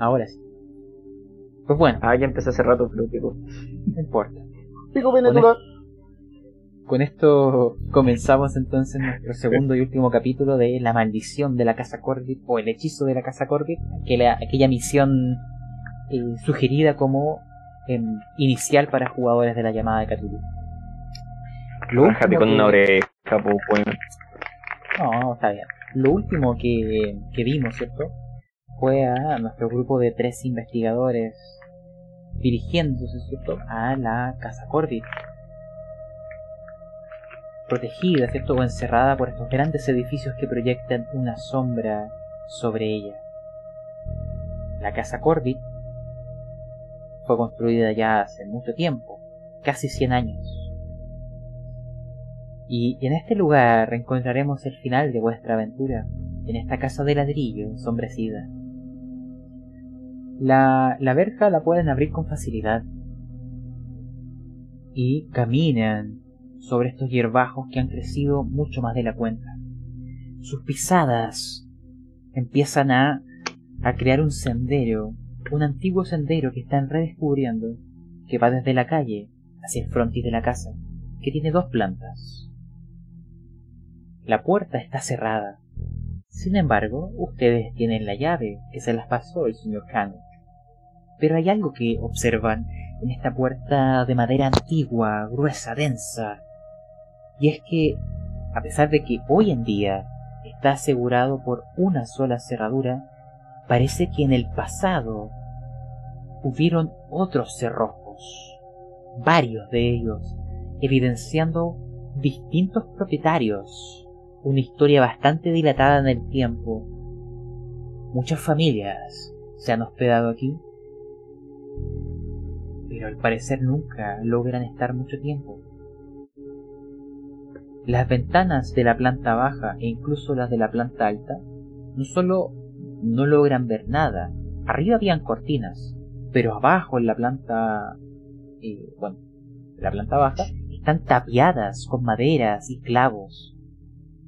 Ahora sí. Pues bueno. Ah, ya empecé hace rato, pero pico. No importa. Pico Venezuela. Con esto comenzamos entonces nuestro segundo y último capítulo de La maldición de la Casa Corbett o el hechizo de la Casa Corbett, aquella, aquella misión eh, sugerida como em, inicial para jugadores de la llamada de Cthulhu. Bájate con que- una oreja, weón. No, está bien. Lo último que, que vimos, ¿cierto? Fue a nuestro grupo de tres investigadores dirigiéndose, ¿cierto? A la Casa Corbett. Protegida, ¿cierto? O encerrada por estos grandes edificios que proyectan una sombra sobre ella. La Casa Corbett fue construida ya hace mucho tiempo, casi 100 años. Y en este lugar encontraremos el final de vuestra aventura, en esta casa de ladrillo ensombrecida. La, la verja la pueden abrir con facilidad. Y caminan sobre estos hierbajos que han crecido mucho más de la cuenta. Sus pisadas empiezan a, a crear un sendero, un antiguo sendero que están redescubriendo, que va desde la calle hacia el frontis de la casa, que tiene dos plantas. La puerta está cerrada. Sin embargo, ustedes tienen la llave que se las pasó el señor Khan. Pero hay algo que observan en esta puerta de madera antigua, gruesa, densa. Y es que, a pesar de que hoy en día está asegurado por una sola cerradura, parece que en el pasado hubieron otros cerrojos, varios de ellos, evidenciando distintos propietarios, una historia bastante dilatada en el tiempo. Muchas familias se han hospedado aquí, pero al parecer nunca logran estar mucho tiempo. Las ventanas de la planta baja e incluso las de la planta alta no solo no logran ver nada, arriba habían cortinas, pero abajo en la planta, eh, bueno, la planta baja están tapiadas con maderas y clavos.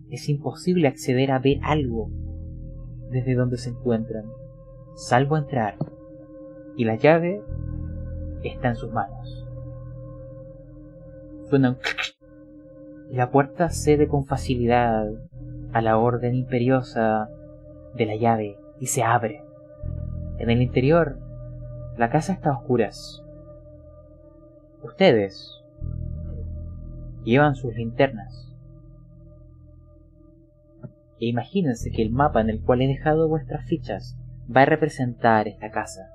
Es imposible acceder a ver algo desde donde se encuentran, salvo entrar, y la llave está en sus manos. Suena la puerta cede con facilidad a la orden imperiosa de la llave y se abre. En el interior, la casa está a oscuras. Ustedes llevan sus linternas. E imagínense que el mapa en el cual he dejado vuestras fichas va a representar esta casa.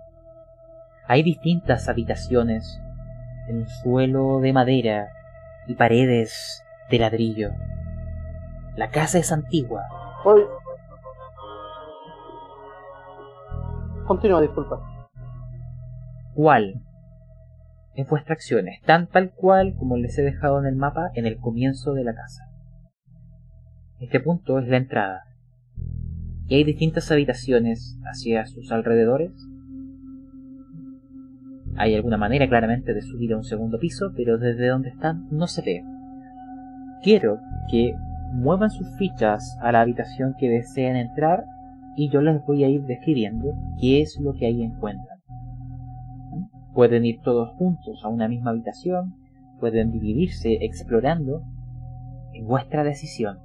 Hay distintas habitaciones en un suelo de madera y paredes de ladrillo. La casa es antigua, Oye. Continúa, disculpa. ¿Cuál es vuestra acción? Están tal cual como les he dejado en el mapa en el comienzo de la casa. Este punto es la entrada. Y hay distintas habitaciones hacia sus alrededores. Hay alguna manera claramente de subir a un segundo piso, pero desde donde están no se ve. Quiero que muevan sus fichas a la habitación que deseen entrar y yo les voy a ir describiendo qué es lo que ahí encuentran. Pueden ir todos juntos a una misma habitación, pueden dividirse explorando, en vuestra decisión.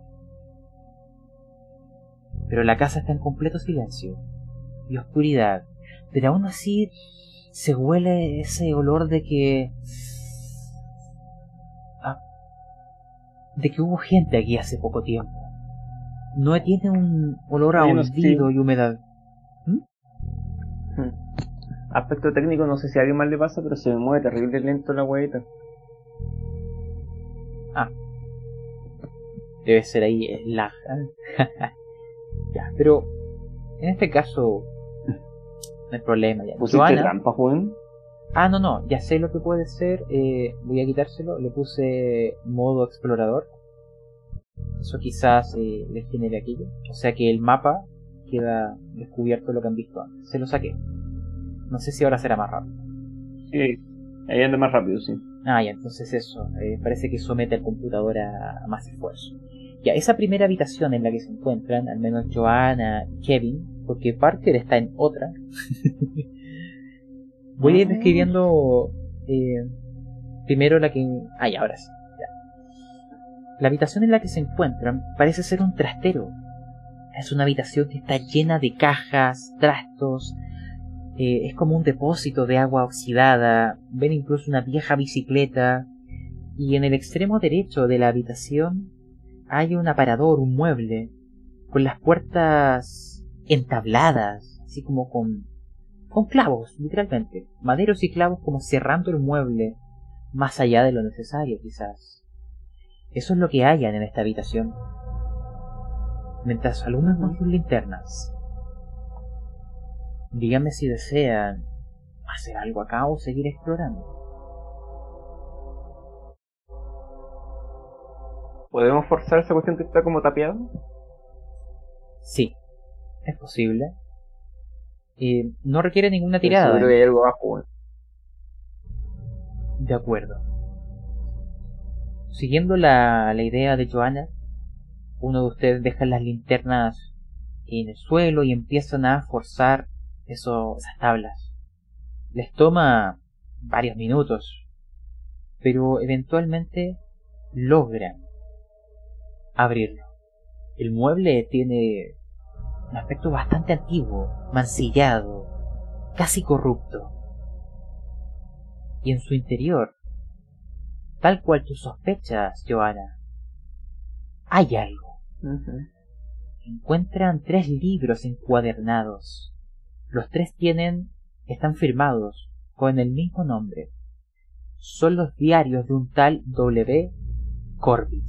Pero la casa está en completo silencio y oscuridad, pero aún así se huele ese olor de que... ah, de que hubo gente aquí hace poco tiempo. No tiene un olor a hundido y humedad. Aspecto técnico, no sé si a alguien más le pasa, pero se me mueve terrible lento la huevita. Debe ser ahí. ¿eh? ya, pero en este caso no hay problema ya. ¿Pusiste trampa, weón? Ah, no, no, ya sé lo que puede ser. eh, voy a quitárselo. Le puse modo explorador. Eso quizás eh, les genere aquello. O sea que el mapa queda descubierto lo que han visto antes. Se lo saqué. No sé si ahora será más rápido. Sí, ahí anda más rápido, sí. Ah, ya, entonces eso. eh, parece que somete al computador a, a más esfuerzo. Ya, esa primera habitación en la que se encuentran, al menos Joanna y Kevin, porque Parker está en otra. Voy a ir describiendo eh, primero la que... Ay, ahora sí. La habitación en la que se encuentran parece ser un trastero. Es una habitación que está llena de cajas, trastos, eh, es como un depósito de agua oxidada, ven incluso una vieja bicicleta, y en el extremo derecho de la habitación hay un aparador, un mueble, con las puertas entabladas, así como con, con clavos, literalmente, maderos y clavos como cerrando el mueble, más allá de lo necesario quizás. Eso es lo que hayan en esta habitación. Mientras alumbran con sus linternas, Díganme si desean hacer algo acá o seguir explorando. ¿Podemos forzar esa cuestión que está como tapiada? Sí, es posible. Y no requiere ninguna tirada. Seguro hay algo abajo. De acuerdo. Siguiendo la, la idea de Joana, uno de ustedes deja las linternas en el suelo y empiezan a forzar eso, esas tablas. Les toma varios minutos, pero eventualmente logran abrirlo. El mueble tiene un aspecto bastante antiguo, mancillado, casi corrupto. Y en su interior, tal cual tus sospechas, Joana, hay algo. Encuentran tres libros encuadernados los tres tienen, están firmados con el mismo nombre. Son los diarios de un tal W. Corbett.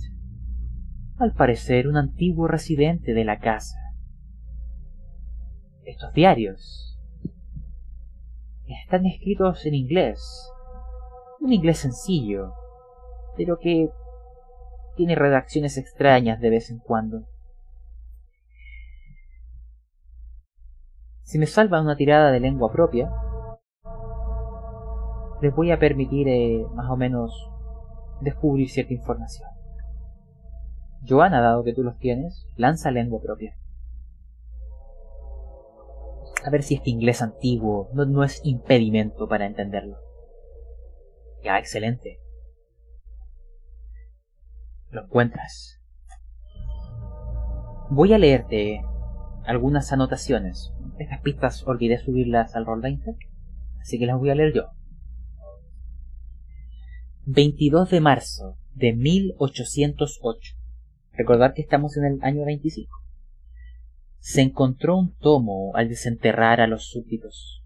Al parecer un antiguo residente de la casa. Estos diarios están escritos en inglés. Un inglés sencillo, pero que tiene redacciones extrañas de vez en cuando. Si me salvan una tirada de lengua propia, les voy a permitir eh, más o menos descubrir cierta información. Joana, dado que tú los tienes, lanza lengua propia. A ver si este inglés antiguo no, no es impedimento para entenderlo. Ya, excelente. Lo encuentras. Voy a leerte algunas anotaciones. Estas pistas olvidé subirlas al Roll20, así que las voy a leer yo. 22 de marzo de 1808. Recordar que estamos en el año 25. Se encontró un tomo al desenterrar a los súbditos.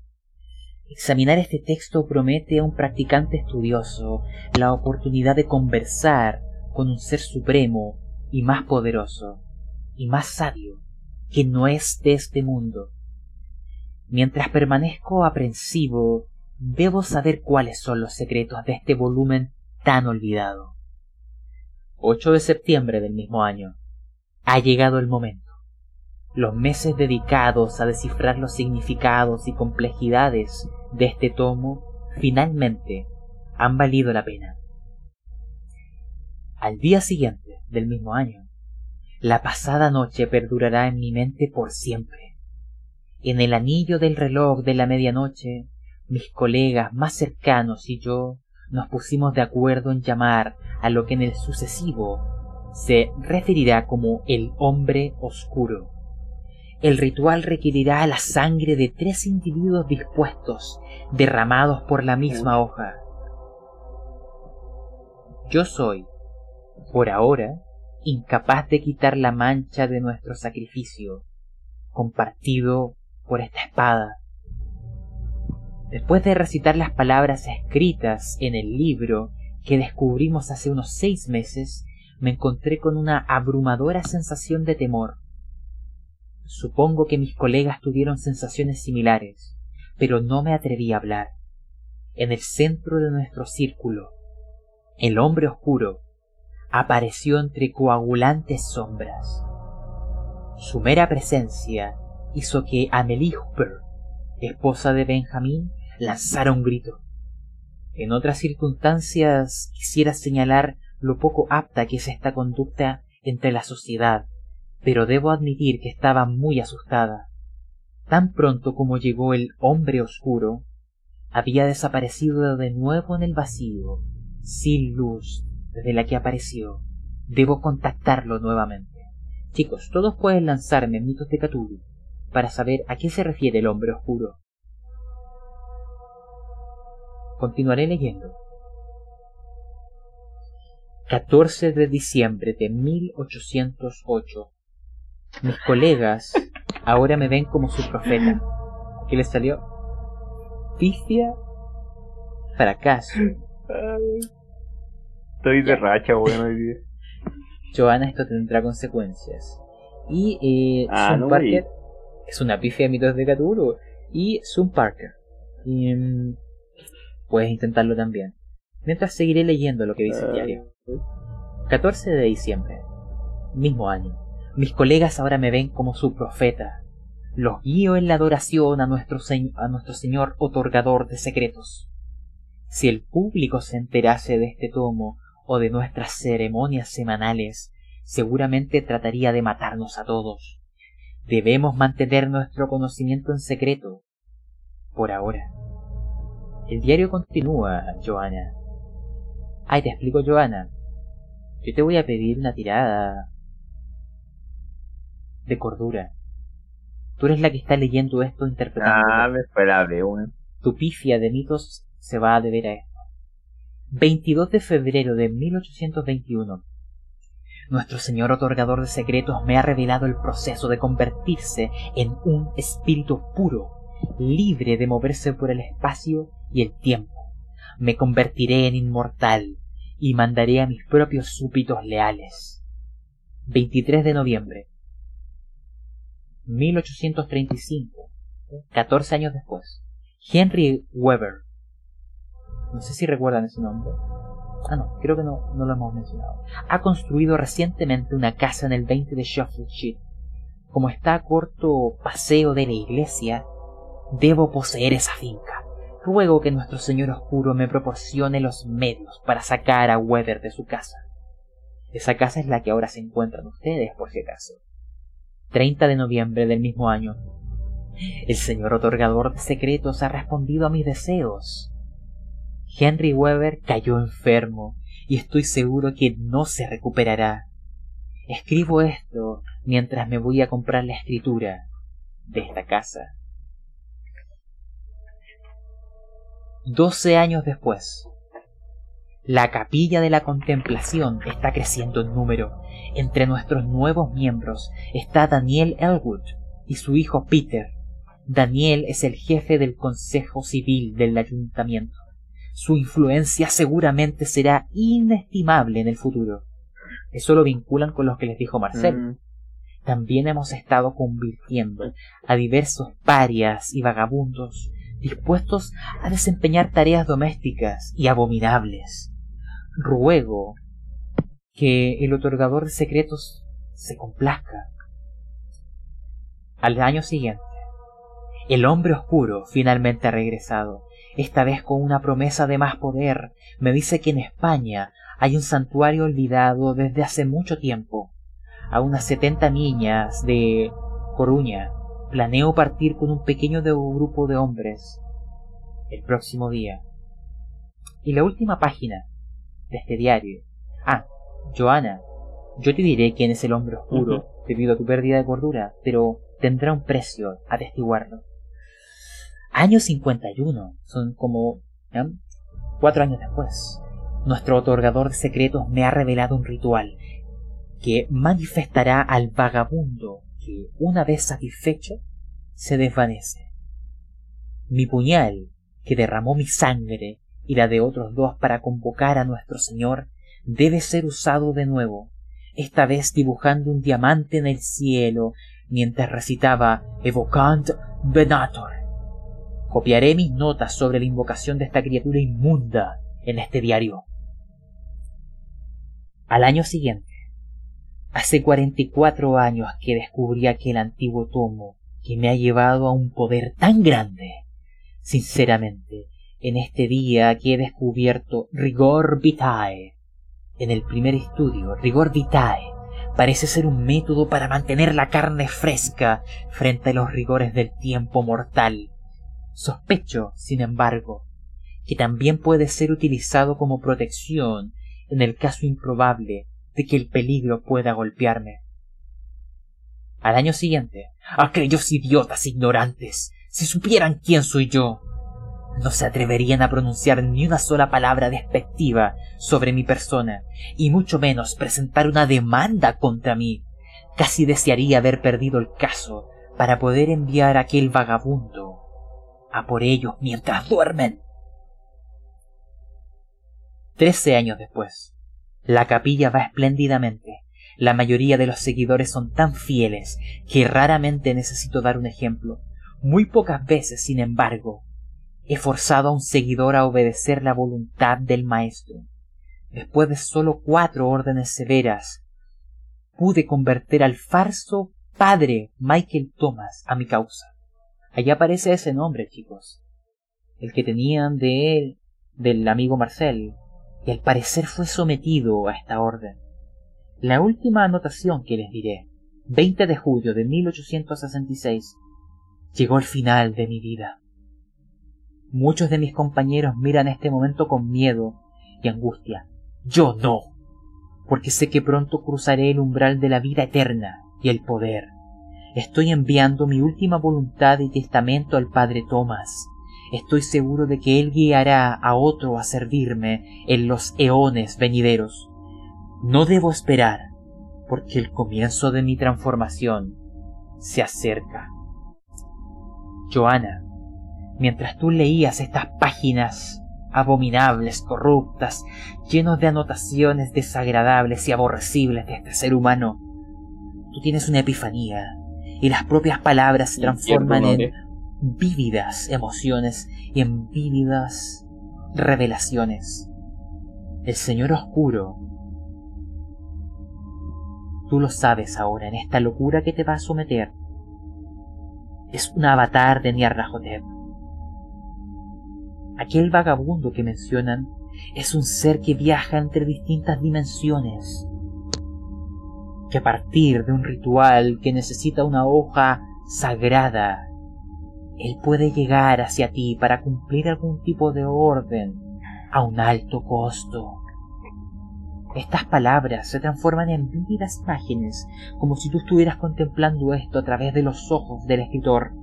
Examinar este texto promete a un practicante estudioso la oportunidad de conversar con un ser supremo y más poderoso y más sabio que no es de este mundo. Mientras permanezco aprensivo, debo saber cuáles son los secretos de este volumen tan olvidado. 8 de septiembre del mismo año. Ha llegado el momento. Los meses dedicados a descifrar los significados y complejidades de este tomo finalmente han valido la pena. Al día siguiente del mismo año, la pasada noche perdurará en mi mente por siempre. En el anillo del reloj de la medianoche, mis colegas más cercanos y yo nos pusimos de acuerdo en llamar a lo que en el sucesivo se referirá como el hombre oscuro. El ritual requerirá la sangre de tres individuos dispuestos, derramados por la misma hoja. Yo soy, por ahora, incapaz de quitar la mancha de nuestro sacrificio, compartido por esta espada. Después de recitar las palabras escritas en el libro que descubrimos hace unos seis meses, me encontré con una abrumadora sensación de temor. Supongo que mis colegas tuvieron sensaciones similares, pero no me atreví a hablar. En el centro de nuestro círculo, el hombre oscuro, apareció entre coagulantes sombras. Su mera presencia hizo que Amelie Hooper, esposa de Benjamín, lanzara un grito. En otras circunstancias quisiera señalar lo poco apta que es esta conducta entre la sociedad, pero debo admitir que estaba muy asustada. tan pronto como llegó el hombre oscuro, había desaparecido de nuevo en el vacío, sin luz desde la que apareció. Debo contactarlo nuevamente. Chicos, todos pueden lanzarme mitos de Cthulhu para saber a qué se refiere el hombre oscuro. Continuaré leyendo. 14 de diciembre de 1808. Mis colegas ahora me ven como su profeta. ¿Qué les salió? Pifia, fracaso. Estoy de racha, bueno, hoy día. Joana, esto tendrá consecuencias. Y eh, Ah, Sun no, Parker es una pifia de mitos de Cthulhu. Y Sun Parker. Y, mm, puedes intentarlo también. Mientras seguiré leyendo lo que dice el Ah. diario. 14 de diciembre. Mismo año. Mis colegas ahora me ven como su profeta. Los guío en la adoración a nuestro, a nuestro Señor otorgador de secretos. Si el público se enterase de este tomo o de nuestras ceremonias semanales, seguramente trataría de matarnos a todos. Debemos mantener nuestro conocimiento en secreto. Por ahora. El diario continúa, Joana. Ay, te explico, Joana. Yo te voy a pedir una tirada de cordura. Tú eres la que está leyendo esto interpretando. Ah, me esperable, weón. Tu pifia de mitos se va a deber a esto. 22 de febrero de 1821. Nuestro señor otorgador de secretos me ha revelado el proceso de convertirse en un espíritu puro, libre de moverse por el espacio y el tiempo. Me convertiré en inmortal y mandaré a mis propios súbditos leales. 23 de noviembre. 1835. 14 años después. Henry Weber. No sé si recuerdan ese nombre. Ah, no, creo que no, no lo hemos mencionado. Ha construido recientemente una casa en el 20 de Shuffle. Como está a corto paseo de la iglesia, debo poseer esa finca. Ruego que nuestro Señor Oscuro me proporcione los medios para sacar a Weber de su casa. Esa casa es la que ahora se encuentran ustedes, por si acaso. 30 de noviembre del mismo año. El señor otorgador de secretos ha respondido a mis deseos. Henry Weber cayó enfermo y estoy seguro que no se recuperará. Escribo esto mientras me voy a comprar la escritura de esta casa. Doce años después, la capilla de la contemplación está creciendo en número. Entre nuestros nuevos miembros está Daniel Elwood y su hijo Peter. Daniel es el jefe del Consejo Civil del Ayuntamiento. Su influencia seguramente será inestimable en el futuro. Eso lo vinculan con lo que les dijo Marcel. Mm. También hemos estado convirtiendo a diversos parias y vagabundos dispuestos a desempeñar tareas domésticas y abominables. Ruego que el otorgador de secretos se complazca. Al año siguiente, el hombre oscuro finalmente ha regresado, esta vez con una promesa de más poder. Me dice que en España hay un santuario olvidado desde hace mucho tiempo. A unas setenta niñas de Coruña planeo partir con un pequeño grupo de hombres el próximo día. Y la última página de este diario. Ah, Joana, yo te diré quién es el hombre oscuro debido a tu pérdida de cordura, pero tendrá un precio atestiguarlo. Año 51, son como ¿eh? cuatro años después. Nuestro otorgador de secretos me ha revelado un ritual que manifestará al vagabundo que, una vez satisfecho, se desvanece. Mi puñal, que derramó mi sangre y la de otros dos para convocar a nuestro Señor, debe ser usado de nuevo, esta vez dibujando un diamante en el cielo mientras recitaba Evocant Venator. Copiaré mis notas sobre la invocación de esta criatura inmunda en este diario. Al año siguiente, hace 44 años que descubrí aquel antiguo tomo que me ha llevado a un poder tan grande. Sinceramente, en este día que he descubierto Rigor Vitae, en el primer estudio, Rigor Vitae, parece ser un método para mantener la carne fresca frente a los rigores del tiempo mortal. Sospecho, sin embargo, que también puede ser utilizado como protección en el caso improbable de que el peligro pueda golpearme. Al año siguiente, aquellos idiotas ignorantes, si supieran quién soy yo, no se atreverían a pronunciar ni una sola palabra despectiva sobre mi persona, y mucho menos presentar una demanda contra mí. Casi desearía haber perdido el caso para poder enviar a aquel vagabundo a por ellos mientras duermen. Trece años después, la capilla va espléndidamente. La mayoría de los seguidores son tan fieles que raramente necesito dar un ejemplo. Muy pocas veces, sin embargo, He forzado a un seguidor a obedecer la voluntad del maestro. Después de solo cuatro órdenes severas, pude convertir al falso padre Michael Thomas a mi causa. Allá aparece ese nombre, chicos. El que tenían de él, del amigo Marcel, y al parecer fue sometido a esta orden. La última anotación que les diré, 20 de julio de 1866, llegó el final de mi vida. Muchos de mis compañeros miran este momento con miedo y angustia. Yo no, porque sé que pronto cruzaré el umbral de la vida eterna y el poder. Estoy enviando mi última voluntad y testamento al Padre Tomás. Estoy seguro de que Él guiará a otro a servirme en los eones venideros. No debo esperar, porque el comienzo de mi transformación se acerca. Joana, mientras tú leías estas páginas abominables, corruptas, llenos de anotaciones desagradables y aborrecibles de este ser humano, tú tienes una epifanía y las propias palabras se transforman en vívidas emociones y en vívidas revelaciones. El Señor Oscuro, tú lo sabes ahora en esta locura que te va a someter, es un avatar de Aquel vagabundo que mencionan es un ser que viaja entre distintas dimensiones, que a partir de un ritual que necesita una hoja sagrada, él puede llegar hacia ti para cumplir algún tipo de orden a un alto costo. Estas palabras se transforman en vívidas imágenes, como si tú estuvieras contemplando esto a través de los ojos del escritor.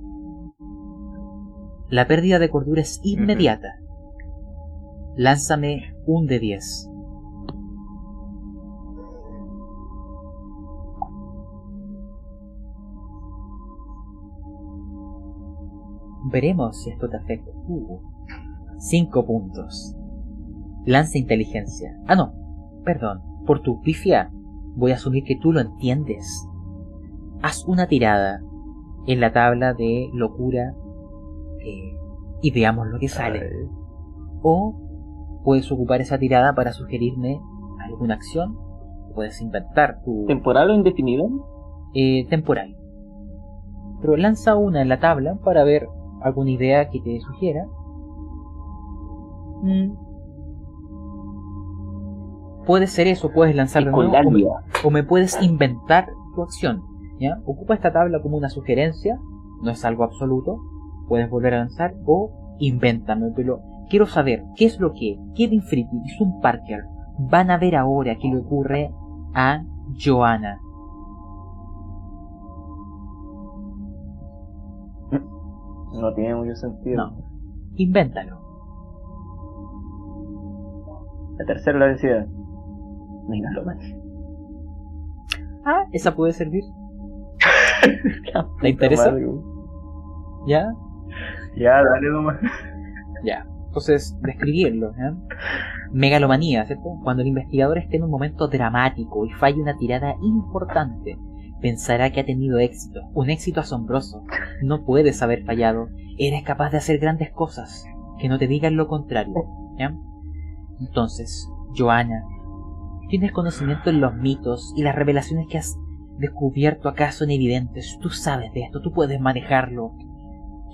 La pérdida de cordura es inmediata. Lánzame un de 10. Veremos si esto te afecta. Uh, cinco puntos. Lanza inteligencia. Ah, no. Perdón. Por tu pifia, voy a asumir que tú lo entiendes. Haz una tirada en la tabla de locura y veamos lo que sale. O puedes ocupar esa tirada para sugerirme alguna acción. Puedes inventar tu... ¿Temporal o indefinido? Eh, temporal. Pero lanza una en la tabla para ver alguna idea que te sugiera. Mm. Puede ser eso, puedes lanzarlo nuevo, o, me, o me puedes inventar tu acción. ¿ya? Ocupa esta tabla como una sugerencia, no es algo absoluto, puedes volver a lanzar o invéntame, pero quiero saber qué es lo que Kevin Friedrich y Sun Parker van a ver ahora que le ocurre a Joanna. No tiene mucho sentido. No. Invéntalo. La tercera la lo Ah, esa puede servir. ¿Le interesa? ¿Ya? Ya, dale nomás. Ya. Entonces, describirlo. ¿ya? Megalomanía, ¿cierto? Cuando el investigador esté en un momento dramático y falle una tirada importante, pensará que ha tenido éxito, un éxito asombroso. No puedes haber fallado. Eres capaz de hacer grandes cosas. Que no te digan lo contrario. ¿ya? Entonces, Joana, ¿tienes conocimiento en los mitos y las revelaciones que has descubierto acaso en evidentes? Tú sabes de esto, tú puedes manejarlo.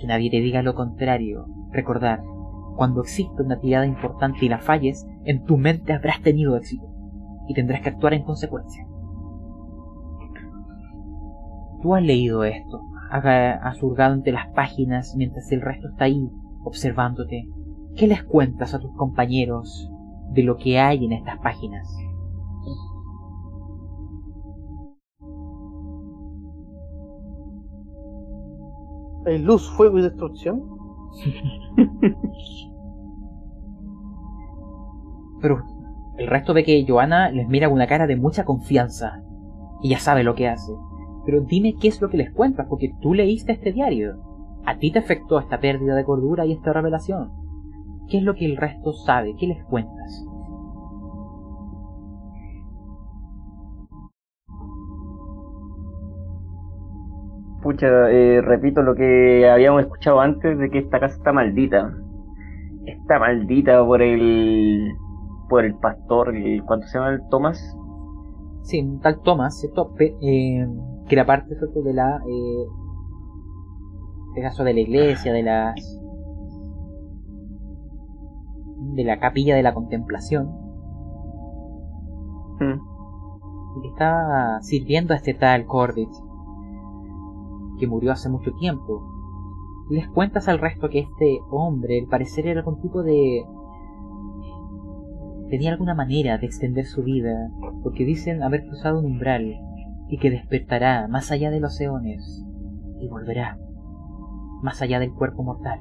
Que nadie te diga lo contrario. Recordar, cuando existe una tirada importante y la falles, en tu mente habrás tenido éxito y tendrás que actuar en consecuencia. Tú has leído esto, has hurgado entre las páginas mientras el resto está ahí observándote. ¿Qué les cuentas a tus compañeros de lo que hay en estas páginas? ¿Hay luz, fuego y destrucción? Pero el resto ve que Joana les mira con una cara de mucha confianza y ya sabe lo que hace. Pero dime qué es lo que les cuentas, porque tú leíste este diario. A ti te afectó esta pérdida de cordura y esta revelación. ¿Qué es lo que el resto sabe? ¿Qué les cuentas? Pucha, eh, repito lo que habíamos escuchado antes de que esta casa está maldita. Está maldita por el por el pastor, el, ¿cuánto se llama el Tomás? Sí, un tal Tomás, ¿cierto? Eh, que era parte ¿cierto? de la eh, este caso de la iglesia, de la de la capilla de la contemplación. Mm. Y que estaba sirviendo a este tal Corbett que murió hace mucho tiempo. Les cuentas al resto que este hombre, al parecer, era algún tipo de... tenía alguna manera de extender su vida, porque dicen haber cruzado un umbral y que despertará más allá de los eones y volverá más allá del cuerpo mortal.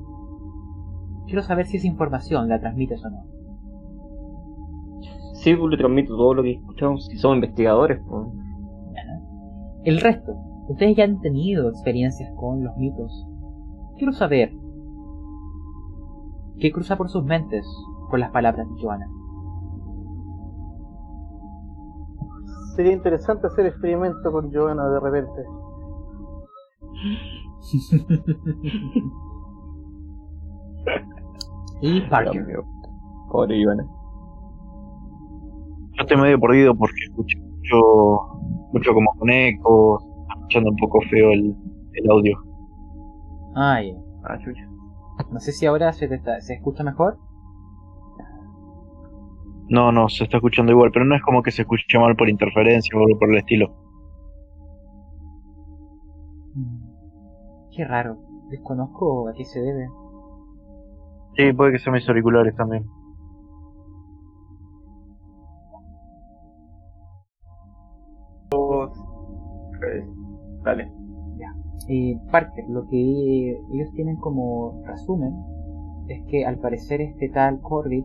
Quiero saber si esa información la transmites o no. Sí, pues le transmito todo lo que escuchamos, si somos investigadores. Pues. El resto, Ustedes ya han tenido experiencias con los mitos. Quiero saber qué cruza por sus mentes con las palabras de Joana. Sería interesante hacer experimento con Joana de repente. y Parker. Pobre Joana. Yo estoy medio perdido porque escucho mucho, mucho como con ecos, escuchando un poco feo el, el audio. Ay. Ah, chucha. No sé si ahora se, se escucha mejor. No, no, se está escuchando igual, pero no es como que se escuche mal por interferencia o algo por el estilo. Mm. Qué raro. Desconozco a qué se debe. Sí, puede que sean mis auriculares también. Dale. Ya. Eh, Parker, lo que ellos tienen como resumen es que al parecer este tal Corbett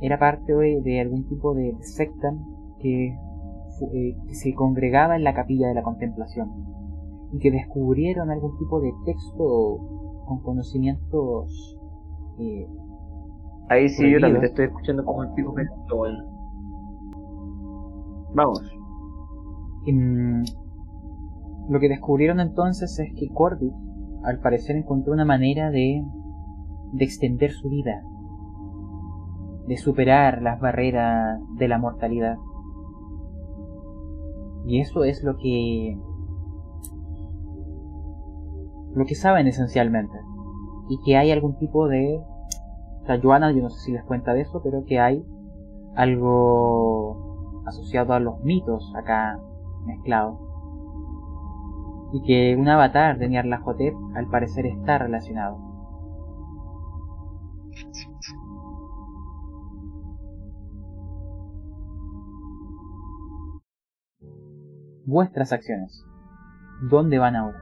era parte de, algún tipo de secta que, eh, que, se congregaba en la capilla de la contemplación y que descubrieron algún tipo de texto con conocimientos eh, ahí sí yo también te estoy escuchando como el pico pero bueno vamos mm, lo que descubrieron entonces es que Corbett, al parecer, encontró una manera de, de extender su vida, de superar las barreras de la mortalidad. Y eso es lo que lo que saben esencialmente. Y que hay algún tipo de... O sea, Joana, yo no sé si les cuenta de eso, pero que hay algo asociado a los mitos acá mezclados y que un avatar de Nyarlathotep al parecer está relacionado. Vuestras acciones. ¿Dónde van ahora?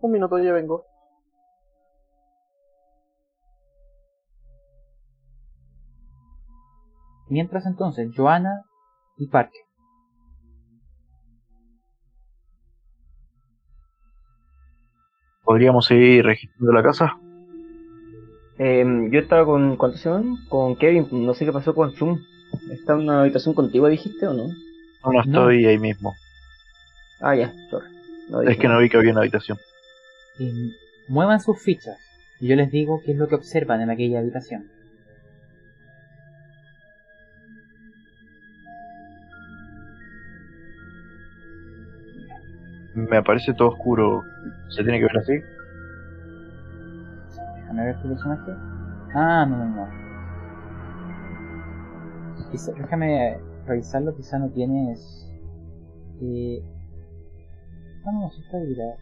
Un minuto, ya vengo. Mientras entonces, Joana y Parker. ¿Podríamos seguir registrando la casa? Eh, yo estaba con. ¿Cuánto se? Con Kevin, no sé qué pasó con Zoom. ¿Está en una habitación contigua, dijiste o no? No, no estoy ahí mismo. Ah, ya, sorry. es que no vi que había una habitación. muevan sus fichas y yo les digo qué es lo que observan en aquella habitación. Me aparece todo oscuro. ¿Se tiene que ver así? Déjame ver tu personaje. Ah, no, no, no. Déjame revisarlo, quizá no tienes... Eh... No, no, sí está habilitado.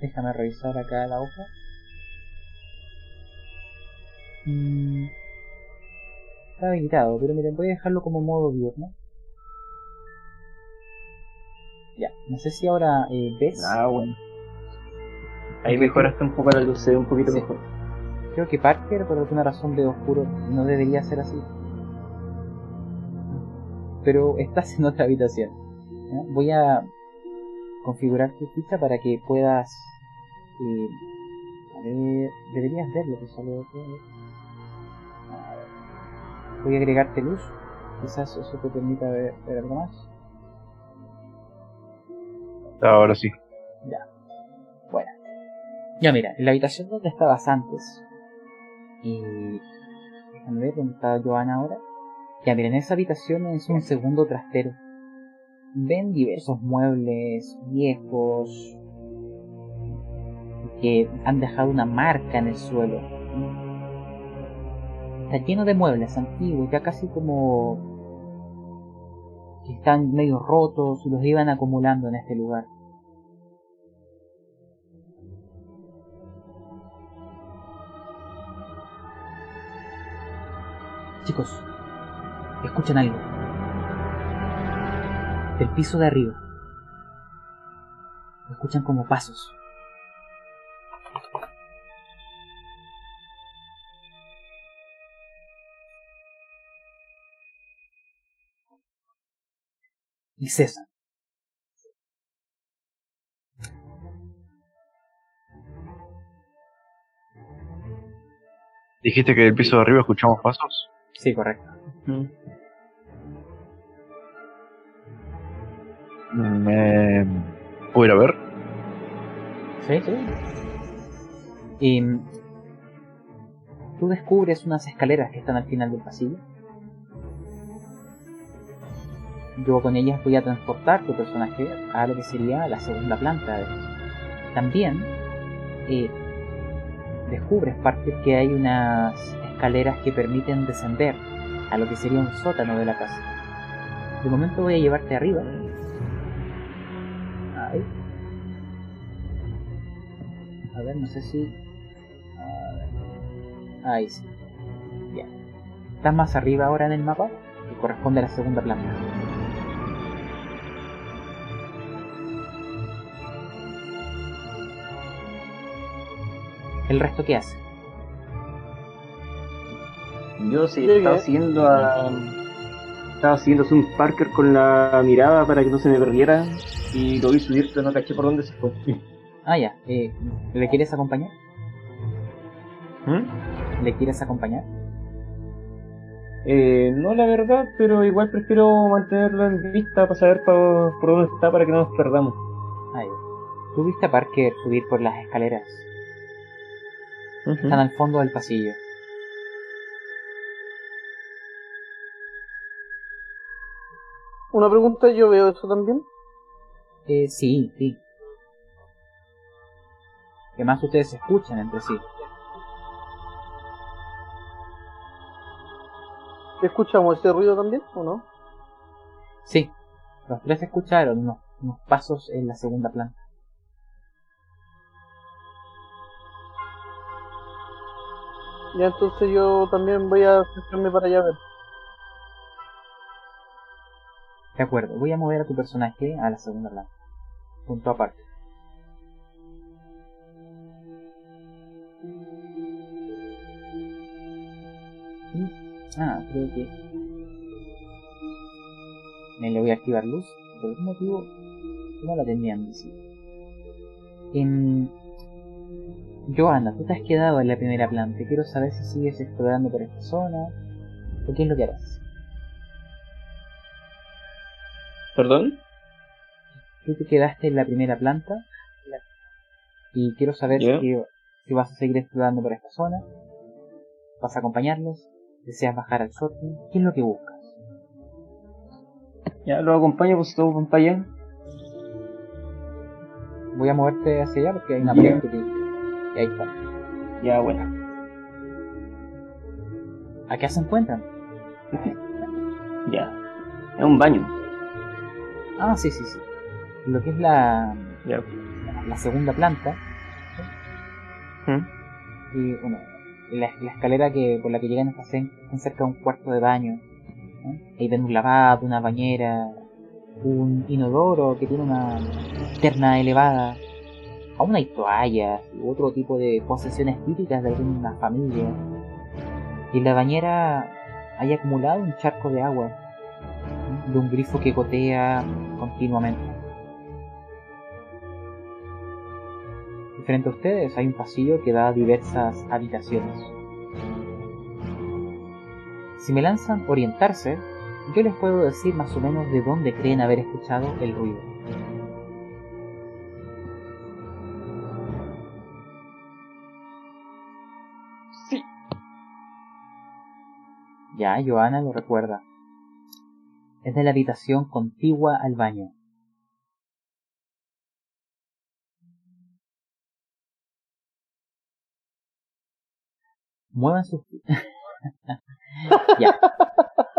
Déjame revisar acá la hoja. Mm, está habilitado, pero miren, voy a dejarlo como modo diurno. Ya, no sé si ahora eh, ves. Ah, bueno. Ahí mejoraste un poco la luz, se ve un poquito Sí. mejor. Creo que Parker, por alguna razón de oscuro, no debería ser así. Pero estás en otra habitación. ¿ya? Voy a configurar tu ficha para que puedas. eh, a ver, deberías verlo, que solo. A ver. Voy a agregarte luz. Quizás eso te permita ver, ver algo más. Ahora sí. Bueno. Ya mira, en la habitación donde estabas antes. Y. Déjame ver dónde está Joana ahora. Ya mira, en esa habitación es un segundo trastero. Ven diversos muebles viejos. Que han dejado una marca en el suelo. Está lleno de muebles antiguos, ya casi como. Que están medio rotos y los iban acumulando en este lugar. Chicos, escuchan algo. Del piso de arriba. Escuchan como pasos. Y cesan. Dijiste que del piso de arriba escuchamos pasos. Sí, correcto. Me... ¿Puedo ir a ver? Sí, sí. Y mm, tú descubres unas escaleras que están al final del pasillo. Yo con ellas voy a transportar tu personaje a lo que sería la segunda planta. También eh, descubres, Parker, que hay unas escaleras que permiten descender a lo que sería un sótano de la casa. De momento voy a llevarte arriba. Ahí. A ver, no sé si. Ahí sí. Bien. Estás más arriba ahora en el mapa, que corresponde a la segunda planta. ¿El resto qué hace? Yo sí estaba siguiendo a. Estaba siguiendo a Sun Parker con la mirada para que no se me perdiera. Y lo vi subir, pero no caché por dónde se fue. Ah, ya. Eh, ¿Le quieres acompañar? ¿Mm? ¿Le quieres acompañar? Eh, no, la verdad, pero igual prefiero mantenerlo en vista para saber pa- por dónde está para que no nos perdamos. Ah, ya. Tú viste a Parker subir por las escaleras. Están al fondo del pasillo. Una pregunta, yo veo eso también. Eh, sí, sí. Que más ustedes se escuchan entre sí. ¿Escuchamos ese ruido también o no? Sí, los tres escucharon unos, unos pasos en la segunda planta. Ya entonces yo también voy a acercarme para allá a ver. De acuerdo, voy a mover a tu personaje a la segunda planta. Punto aparte. Mm, Ah, creo que... Me le voy a activar luz. Por algún motivo no la tenía en. En... Joana, tú te has quedado en la primera planta. Quiero saber si sigues explorando por esta zona. ¿O qué es lo que harás? ¿Perdón? Tú te quedaste en la primera planta y quiero saber si, si vas a seguir explorando por esta zona, vas a acompañarlos, deseas bajar al sótano, ¿qué es lo que buscas? Ya lo acompaño, pues todo van para allá. Voy a moverte hacia allá porque hay una pared que te- y ahí está. Ya, bueno. Acá se encuentran. Ya. Es un baño. Ah, sí, sí, sí. Lo que es la, Ya. la segunda planta. ¿Mm? Y bueno, la, la escalera que por la que llegan están están cerca de un cuarto de baño. Ahí ven un lavado, una bañera, un inodoro que tiene una terna elevada. Aún hay toallas u otro tipo de posesiones típicas de alguna familia. Y en la bañera hay acumulado un charco de agua de un grifo que gotea continuamente. Y frente a ustedes hay un pasillo que da a diversas habitaciones. Si me lanzan orientarse, yo les puedo decir más o menos de dónde creen haber escuchado el ruido. Ya, Joana lo recuerda. Es de la habitación contigua al baño. Muevan sus... ya.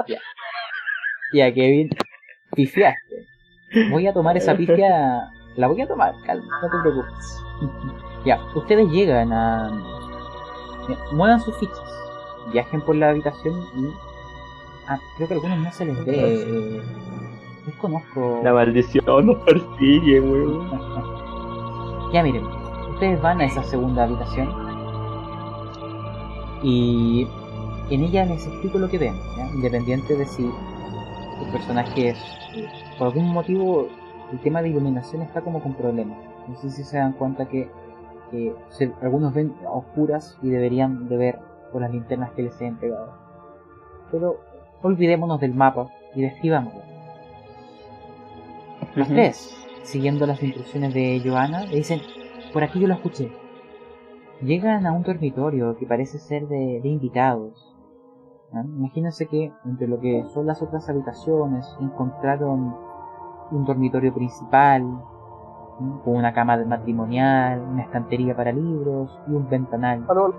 Ya. Ya, Kevin. Pifiaste. Voy a tomar esa pifia... La voy a tomar, calma, no te preocupes. ya, ustedes llegan a... Muevan sus fichas. Viajen por la habitación y... Ah, creo que a algunos no se les ve. eh, Desconozco... La maldición nos persigue, weón. Ya miren, ustedes van a esa segunda habitación y en ella les explico lo que ven, ¿ya? independiente de si el personaje es, por algún motivo, el tema de iluminación está como con problemas. No sé si se dan cuenta que, se- algunos ven a oscuras y deberían de ver por las linternas que les he entregado. Pero olvidémonos del mapa y describámoslo. Los Ujú. tres, siguiendo las instrucciones de Johanna, le dicen, por aquí yo lo escuché. Llegan a un dormitorio que parece ser de, de invitados. ¿no? Imagínense que entre lo que son las otras habitaciones encontraron un dormitorio principal, ¿no? con una cama matrimonial, una estantería para libros y un ventanal. Aló,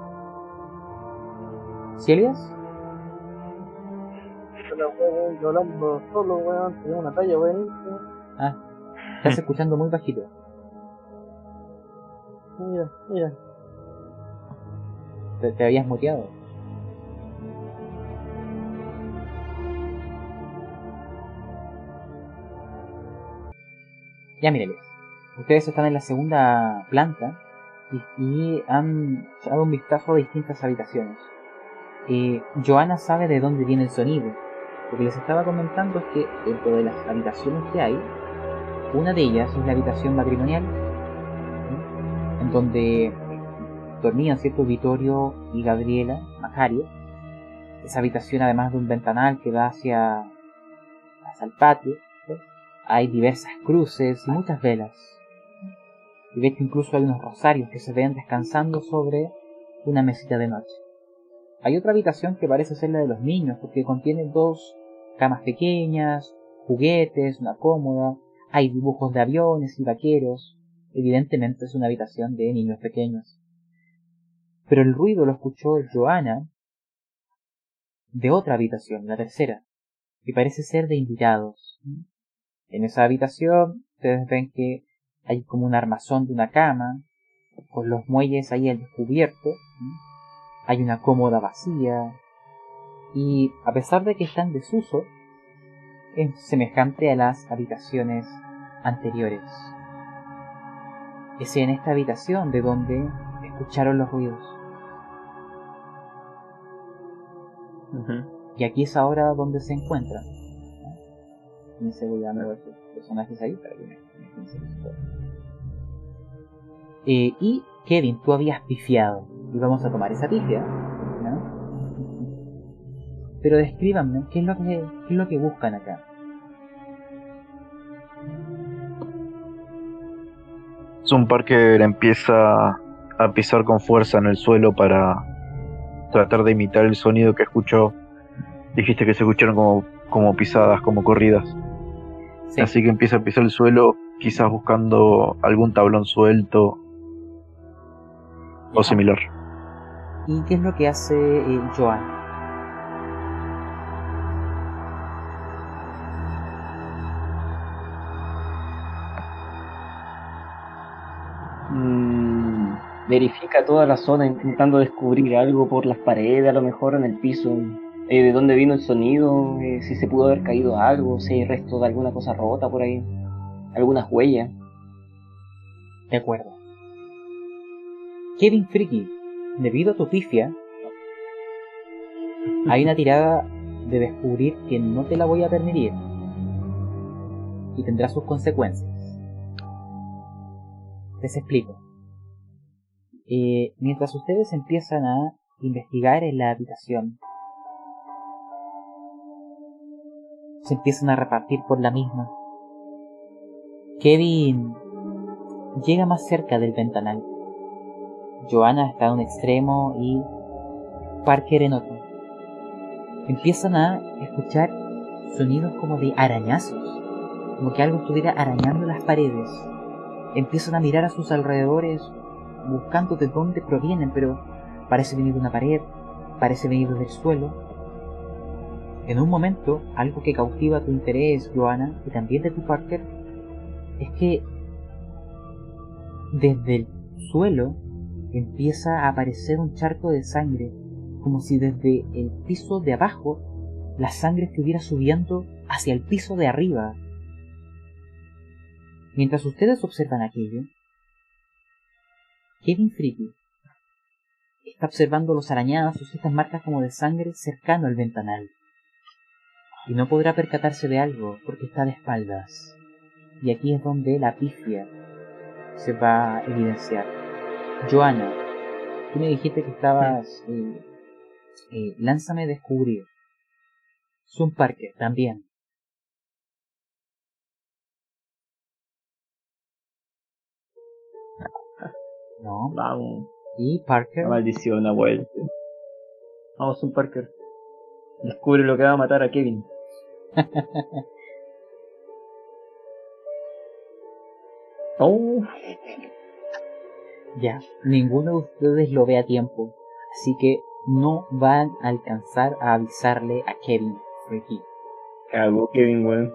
Weón, yo hablando solo, weón, tenía una talla buenísima. Ah, estás escuchando muy bajito. Mira, mira. Te, te habías muteado. Ya mírenles. Ustedes están en la segunda planta y, y han dado un vistazo a distintas habitaciones. Joana sabe de dónde viene el sonido. Lo que les estaba comentando es que dentro de las habitaciones que hay, una de ellas es la habitación matrimonial, en donde dormían cierto Vittorio y Gabriela Macario. Esa habitación, además de un ventanal que da hacia, hacia el patio, hay diversas cruces y muchas velas. Y ves que incluso hay unos rosarios que se ven descansando sobre una mesita de noche. Hay otra habitación que parece ser la de los niños, porque contiene dos camas pequeñas, juguetes, una cómoda, hay dibujos de aviones y vaqueros. Evidentemente es una habitación de niños pequeños. Pero el ruido lo escuchó Joana de otra habitación, la tercera, y parece ser de invitados. En esa habitación ustedes ven que hay como un armazón de una cama, con los muelles ahí al descubierto, hay una cómoda vacía, y a pesar de que está en desuso, es semejante a las habitaciones anteriores. Es en esta habitación de donde escucharon los ruidos. Y aquí es ahora donde se encuentran. Se voy dando esos personajes ahí para que me. Eh, y Kevin, tú habías pifiado. Y vamos a tomar esa pifia. ¿no? Pero descríbanme qué es lo que, qué es lo que buscan acá. Zumparker empieza a pisar con fuerza en el suelo para tratar de imitar el sonido que escuchó. Dijiste que se escucharon como, como pisadas, como corridas. Sí. Así que empieza a pisar el suelo, quizás buscando algún tablón suelto o similar. ¿Y qué es lo que hace eh, Joan? Mm, verifica toda la zona intentando descubrir algo por las paredes, a lo mejor en el piso, eh, de dónde vino el sonido, eh, si se pudo haber caído algo, si hay resto de alguna cosa rota por ahí, algunas huellas. De acuerdo. Kevin Friki debido a tu pifia, hay una tirada de descubrir que no te la voy a permitir. Y tendrá sus consecuencias. Les explico. Eh, mientras ustedes empiezan a investigar en la habitación, se empiezan a repartir por la misma. Kevin llega más cerca del ventanal. Joanna está en un extremo y Parker en otro. Empiezan a escuchar sonidos como de arañazos, como que algo estuviera arañando las paredes. Empiezan a mirar a sus alrededores buscando de dónde provienen, pero parece venir de una pared, parece venir del suelo. En un momento, algo que cautiva tu interés, Joanna, y también de tu Parker, es que desde el suelo empieza a aparecer un charco de sangre, como si desde el piso de abajo la sangre estuviera subiendo hacia el piso de arriba. Mientras ustedes observan aquello, Kevin Friki está observando los arañazos estas marcas como de sangre cercano al ventanal. Y no podrá percatarse de algo porque está de espaldas. Y aquí es donde la pifia se va a evidenciar. Joana, tú me dijiste que estabas... Eh, eh, lánzame descubrir. Zoom Parker también. No. Vamos, Y Parker. la maldición ha vuelto. Vamos, un Parker. Descubre lo que va a matar a Kevin. Oh, Ya, ninguno de ustedes lo ve a tiempo, así que no van a alcanzar a avisarle a Kevin Freaky. cagó Kevin, weón.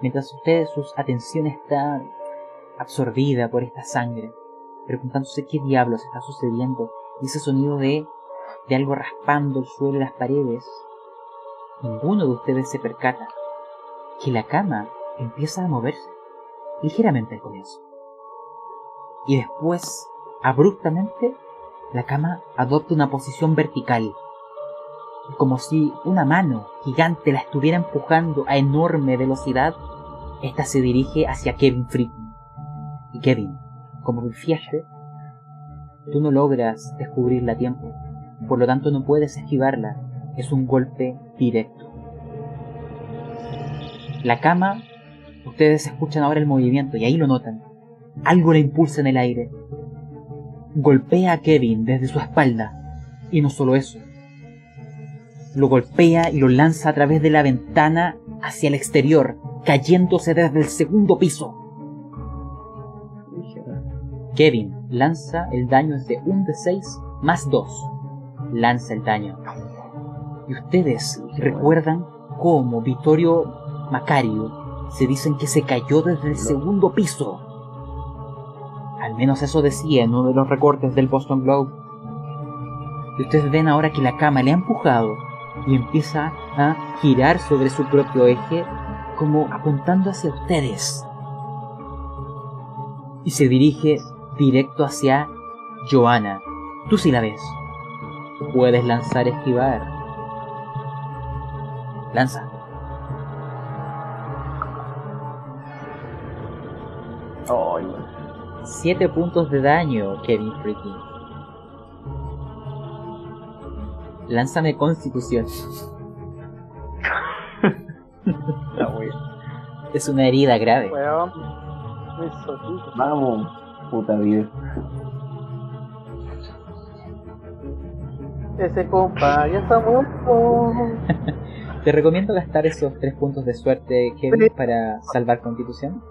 Mientras ustedes sus atención está absorbida por esta sangre, preguntándose qué diablos está sucediendo, y ese sonido de, de algo raspando el suelo y las paredes, ninguno de ustedes se percata que la cama empieza a moverse, ligeramente al comienzo. Y después, abruptamente, la cama adopta una posición vertical, como si una mano gigante la estuviera empujando a enorme velocidad. Esta se dirige hacia Kevin Friedman. Y Kevin, como confiaste, tú no logras descubrirla a tiempo, por lo tanto no puedes esquivarla. Es un golpe directo. La cama, ustedes escuchan ahora el movimiento y ahí lo notan. Algo la impulsa en el aire. Golpea a Kevin desde su espalda. Y no solo eso. Lo golpea y lo lanza a través de la ventana hacia el exterior, cayéndose desde el segundo piso. Kevin lanza el daño es de 1 de 6 más 2. Lanza el daño. Y ustedes recuerdan cómo Vittorio Macario se dicen que se cayó desde el segundo piso. Al menos eso decía en uno de los recortes del Boston Globe. Y ustedes ven ahora que la cama le ha empujado y empieza a girar sobre su propio eje como apuntando hacia ustedes. Y se dirige directo hacia Joanna. Tú sí la ves. Puedes lanzar esquivar. Lanza. Ay, weón. 7 puntos de daño, Kevin Freaky. Lánzame constitución. La wea. Es una herida grave. Vamos, puta vida. Ese compa ya está muerto. Te recomiendo gastar esos 3 puntos de suerte, Kevin, Sí. para salvar constitución.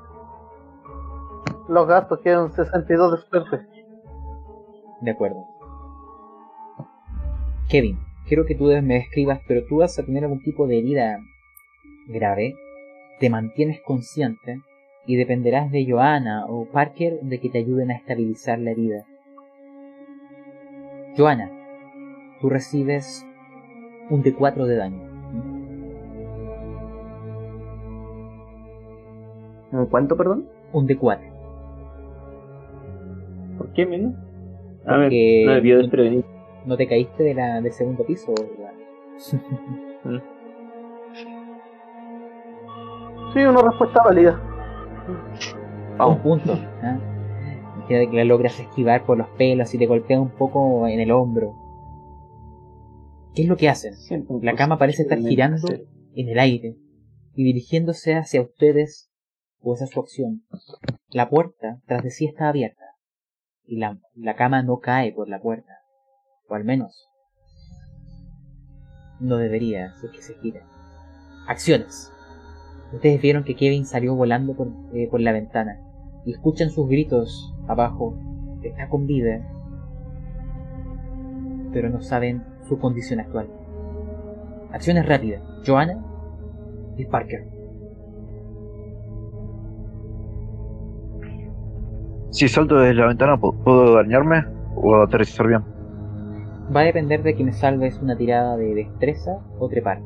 Los gastos quedan 62 de suerte. De acuerdo. Kevin, quiero que tú me describas, pero tú vas a tener algún tipo de herida grave, te mantienes consciente y dependerás de Joanna o Parker de que te ayuden a estabilizar la herida. Joanna, tú recibes un D4 de daño. ¿Cuánto, perdón? Un D4. ¿Por qué menos? A ver, Porque no me vio desprevenido. ¿No te caíste de la, del segundo piso? Sí, una respuesta válida. Un punto. ¿ah? Que la logras esquivar por los pelos y te golpea un poco en el hombro. ¿Qué es lo que hacen? La cama parece estar girando en el aire y dirigiéndose hacia ustedes, o esa es su acción. La puerta tras de sí está abierta y la, la cama no cae por la puerta, o al menos no debería, si que se gira. Acciones. Ustedes vieron que Kevin salió volando por, eh, por la ventana y escuchan sus gritos abajo. Está con vida, pero no saben su condición actual. Acciones rápidas. Joanna y Parker. Si salto desde la ventana, ¿pu- ¿puedo dañarme o aterrizar bien? Va a depender de me salves una tirada de destreza o trepar.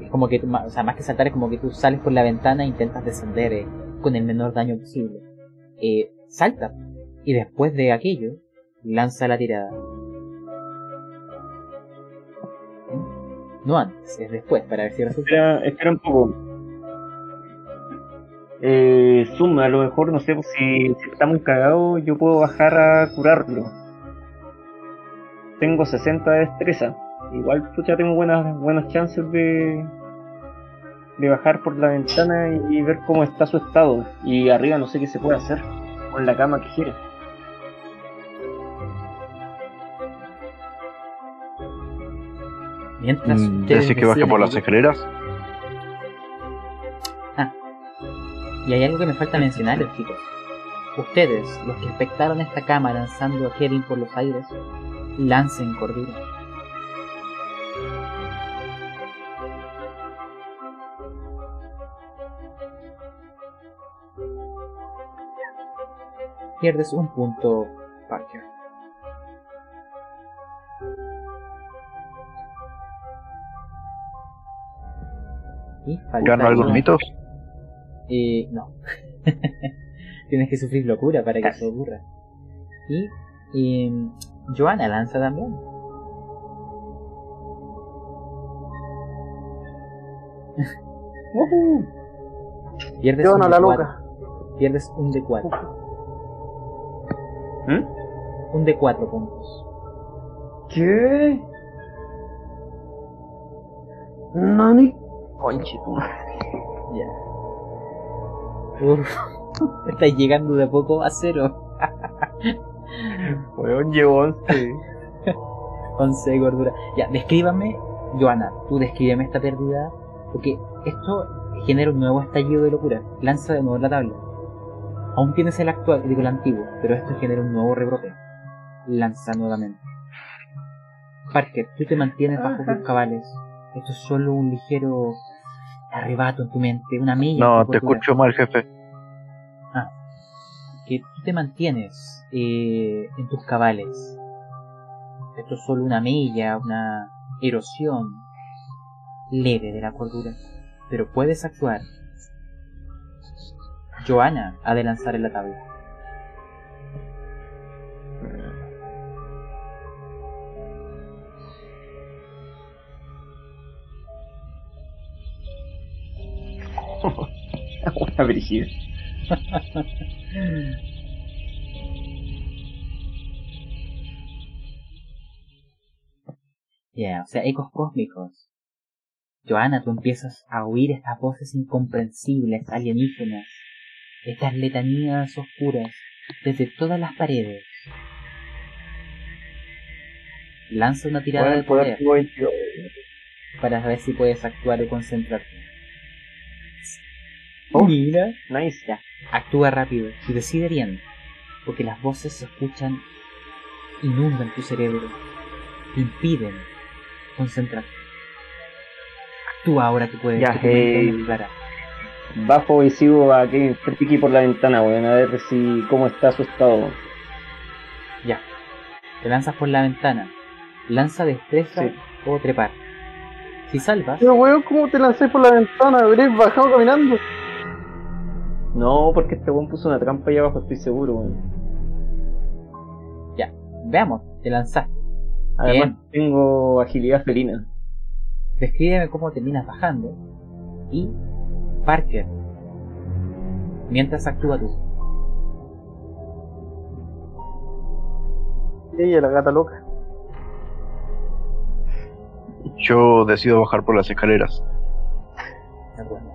Es como que, o sea, más que saltar, es como que tú sales por la ventana e intentas descender eh, con el menor daño posible. Eh, salta y después de aquello, lanza la tirada. No antes, es después, para ver si resulta. Espera, un poco. Eh, Zoom, a lo mejor, no sé, pues, si, si está muy cagado, yo puedo bajar a curarlo. Tengo 60 de destreza. Igual, pucha, tengo buenas, buenas chances de, de bajar por la ventana y, y ver cómo está su estado. Y arriba no sé qué se puede hacer con la cama que gira. Mientras Mm, ustedes ¿Decís que deciden por las escaleras? Y hay algo que me falta mencionarles, chicos. Ustedes, los que espectaron esta cama lanzando a Kevin por los aires, lancen cordura. Pierdes un punto, Parker. ¿Gano algunos mitos? eh, no. Tienes que sufrir locura para que eso ocurra. Y, y Joana lanza también. Pierdes Yo un no la de loca. cuatro. Pierdes un de 4. ¿Mm? Un de 4 puntos. ¿Qué? Nani. Conchito. Ya. Uf. Estás llegando de a poco a cero. Weón, llevo 11. 11 de gordura. Ya, descríbame, Joana, tú descríbeme esta pérdida, porque esto genera un nuevo estallido de locura. Lanza de nuevo la tabla. Aún tienes el actual, digo el antiguo, pero esto genera un nuevo rebrote. Lanza nuevamente. Parker, tú te mantienes bajo tus cabales. Esto es solo un ligero arrebato en tu mente, una milla. No, te escucho mal, jefe. que tú te mantienes eh, en tus cabales. Esto es solo una mella, una erosión leve de la cordura, pero puedes actuar. Joana ha de lanzar en la tabla. Una brígida. Ya, o sea, ecos cósmicos. Joana, tú empiezas a oír estas voces incomprensibles, alienígenas, estas letanías oscuras, desde todas las paredes. Lanza una tirada de Bueno, poder poder tuvo 22. para ver si puedes actuar y concentrarte. Oh. Mira, Nice. ya, actúa rápido y decide bien, porque las voces se escuchan, inundan tu cerebro, te impiden Concéntrate. Actúa ahora que puedes. Ya, que eh. Bajo y sigo a Kevin Friki por la ventana, weón, a ver si cómo está su estado. Ya. Te lanzas por la ventana. Lanza destreza Sí. o trepar. Si salvas, Pero weón, ¿cómo te lancé por la ventana? Habrías bajado caminando. No, porque este weón puso una trampa ahí abajo, estoy seguro, weón. veamos, te lanzaste. Además tengo agilidad felina. Descríbeme cómo terminas bajando. Y Parker. Mientras actúa tú. Ella, la gata loca. Yo decido bajar por las escaleras. De acuerdo.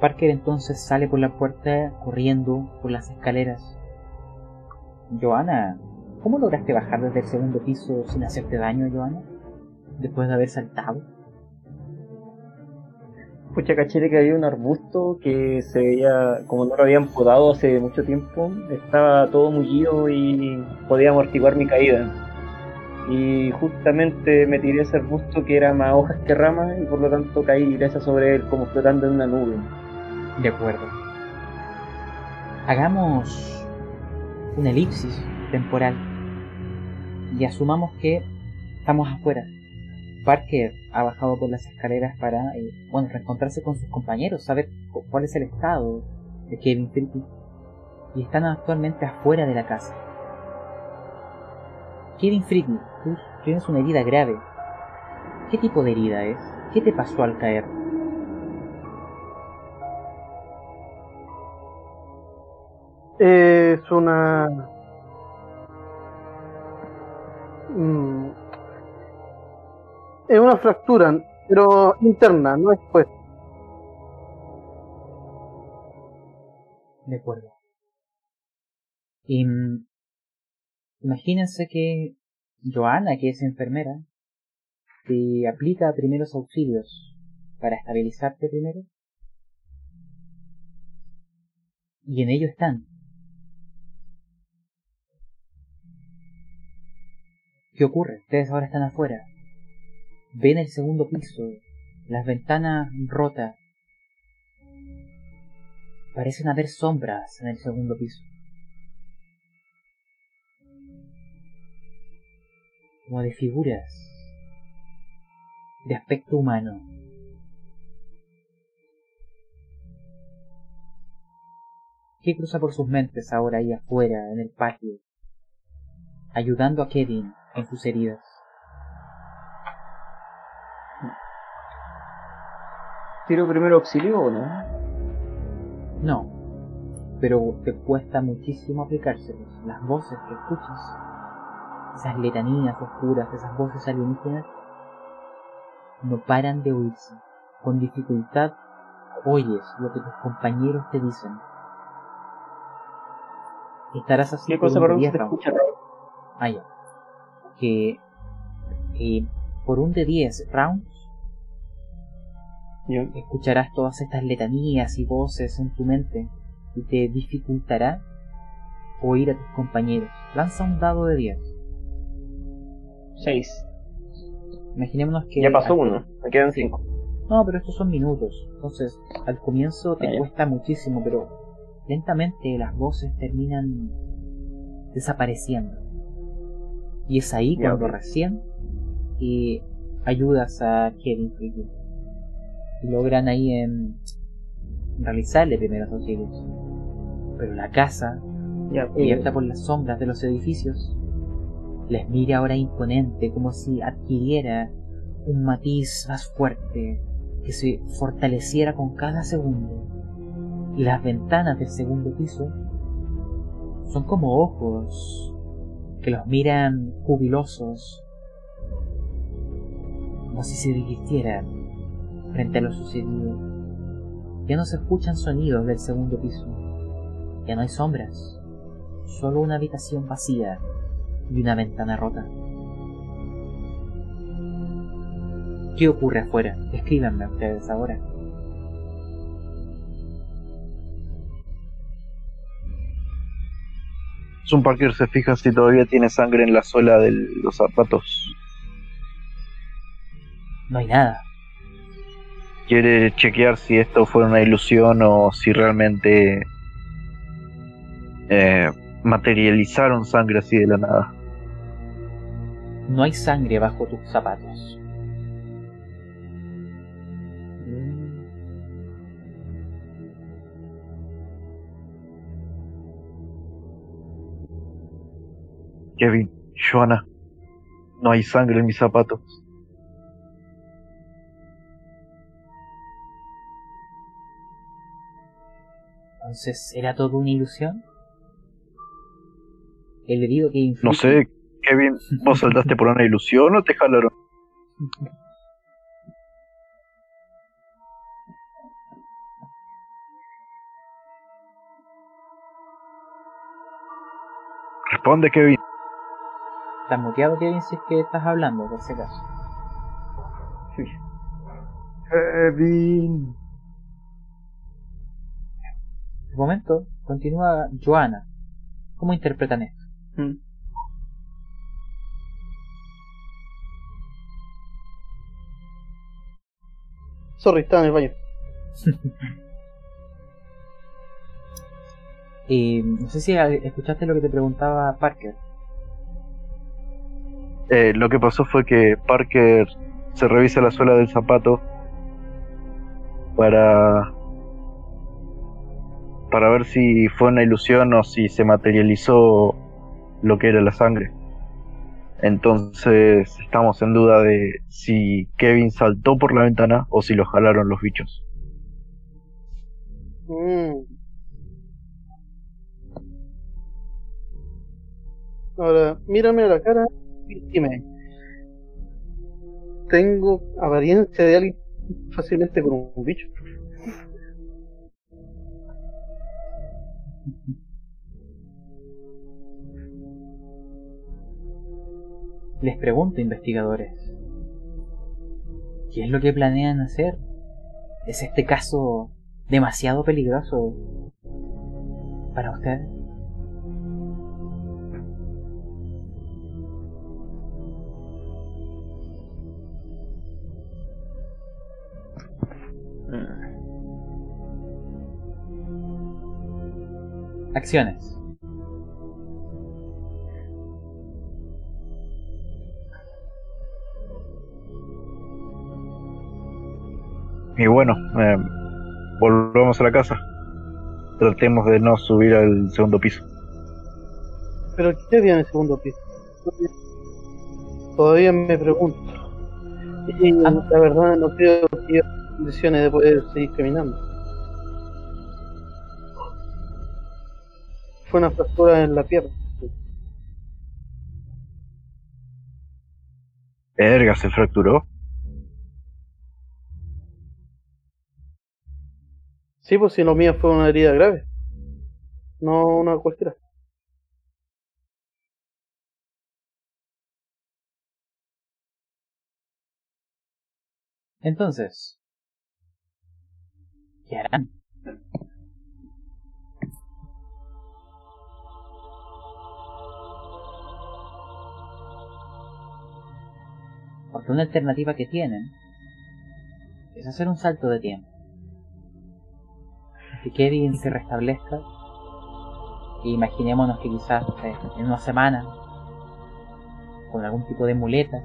Parker entonces sale por la puerta corriendo por las escaleras. Joana, ¿cómo lograste bajar desde el segundo piso sin hacerte daño, Joana? Después de haber saltado. Pucha, caché que había un arbusto que se veía, como no lo habían podado hace mucho tiempo, estaba todo mullido y podía amortiguar mi caída. Y justamente me tiré ese arbusto que era más hojas que ramas y por lo tanto caí ilesa sobre él como flotando en una nube. De acuerdo. Hagamos una elipsis temporal y asumamos que estamos afuera. Parker ha bajado por las escaleras para, eh, bueno, reencontrarse con sus compañeros, saber cu- cuál es el estado de Kevin Friki. Y están actualmente afuera de la casa. Kevin Friki, tú tienes una herida grave. ¿Qué tipo de herida es? ¿Qué te pasó al caer? Es una. Mm. Es una fractura, pero interna, no expuesta. De acuerdo. Y mm, imagínense que Joana, que es enfermera, te aplica primeros auxilios para estabilizarte primero. Y en ello están. ¿Qué ocurre? Ustedes ahora están afuera. Ven el segundo piso, las ventanas rotas, Parecen haber sombras en el segundo piso. Como de figuras. De aspecto humano. ¿Qué cruza por sus mentes ahora ahí afuera, en el patio? Ayudando a Kevin en sus heridas. ¿Tiro primero auxilio o no? No, pero te cuesta muchísimo aplicárselos. Las voces que escuchas, esas letanías oscuras, esas voces alienígenas, no paran de oírse. Con dificultad oyes lo que tus compañeros te dicen. Estarás así ¿Qué por cosa, un 10 te rounds. escucha? Ah, ya. Que eh, por un de 10 rounds escucharás todas estas letanías y voces en tu mente y te dificultará oír a tus compañeros. Lanza un dado de 10. Seis. Imaginémonos que... Ya pasó al- uno, me quedan cinco. No, pero estos son minutos. Entonces, al comienzo te Ah, cuesta muchísimo, pero lentamente las voces terminan desapareciendo. Y es ahí cuando recién y ayudas a Kevin Friedman. Y logran ahí en realizarle primeros auxilios. Pero la casa, cubierta por las sombras de los edificios, les mira ahora imponente, como si adquiriera un matiz más fuerte, que se fortaleciera con cada segundo. Y las ventanas del segundo piso son como ojos que los miran jubilosos, como si se divirtieran frente a lo sucedido. Ya no se escuchan sonidos del segundo piso, ya no hay sombras, solo una habitación vacía y una ventana rota. ¿Qué ocurre afuera? Escríbanme ustedes ahora. Sun Parker se fija si todavía tiene sangre en la suela de los zapatos No hay nada. Quiere chequear si esto fue una ilusión o si realmente eh, materializaron sangre así de la nada. No hay sangre bajo tus zapatos. Kevin, Joana, no hay sangre en mis zapatos. Entonces, ¿era todo una ilusión? El herido que inflige... No sé, Kevin, ¿vos saltaste por una ilusión o te jalaron? Responde, Kevin. ¿Estás muteado, Kevin, si es que estás hablando, por si acaso? Kevin. De momento, continúa Joana. ¿Cómo interpretan esto? Mm. Sorry, estaba en el baño. Y no sé si escuchaste lo que te preguntaba Parker. Eh, lo que pasó fue que Parker se revisa la suela del zapato para para ver si fue una ilusión o si se materializó lo que era la sangre. Entonces estamos en duda de si Kevin saltó por la ventana o si lo jalaron los bichos. Mm. Ahora, mírame a la cara dime. ¿Tengo apariencia de alguien fácilmente con un bicho? Les pregunto, investigadores, ¿qué es lo que planean hacer? ¿Es este caso demasiado peligroso para ustedes? Acciones. Y bueno, eh, volvemos a la casa. Tratemos de no subir al segundo piso. ¿Pero qué había en el segundo piso? Todavía me pregunto. Y Ah. la verdad no creo que haya condiciones de poder seguir caminando. Fue una fractura en la pierna. Verga, se fracturó. Sí, pues si lo mío fue una herida grave. No una cualquiera. Entonces, ¿qué harán? Porque una alternativa que tienen es hacer un salto de tiempo. Que Kevin se restablezca. E imaginémonos que quizás sé, en una semana, con algún tipo de muleta,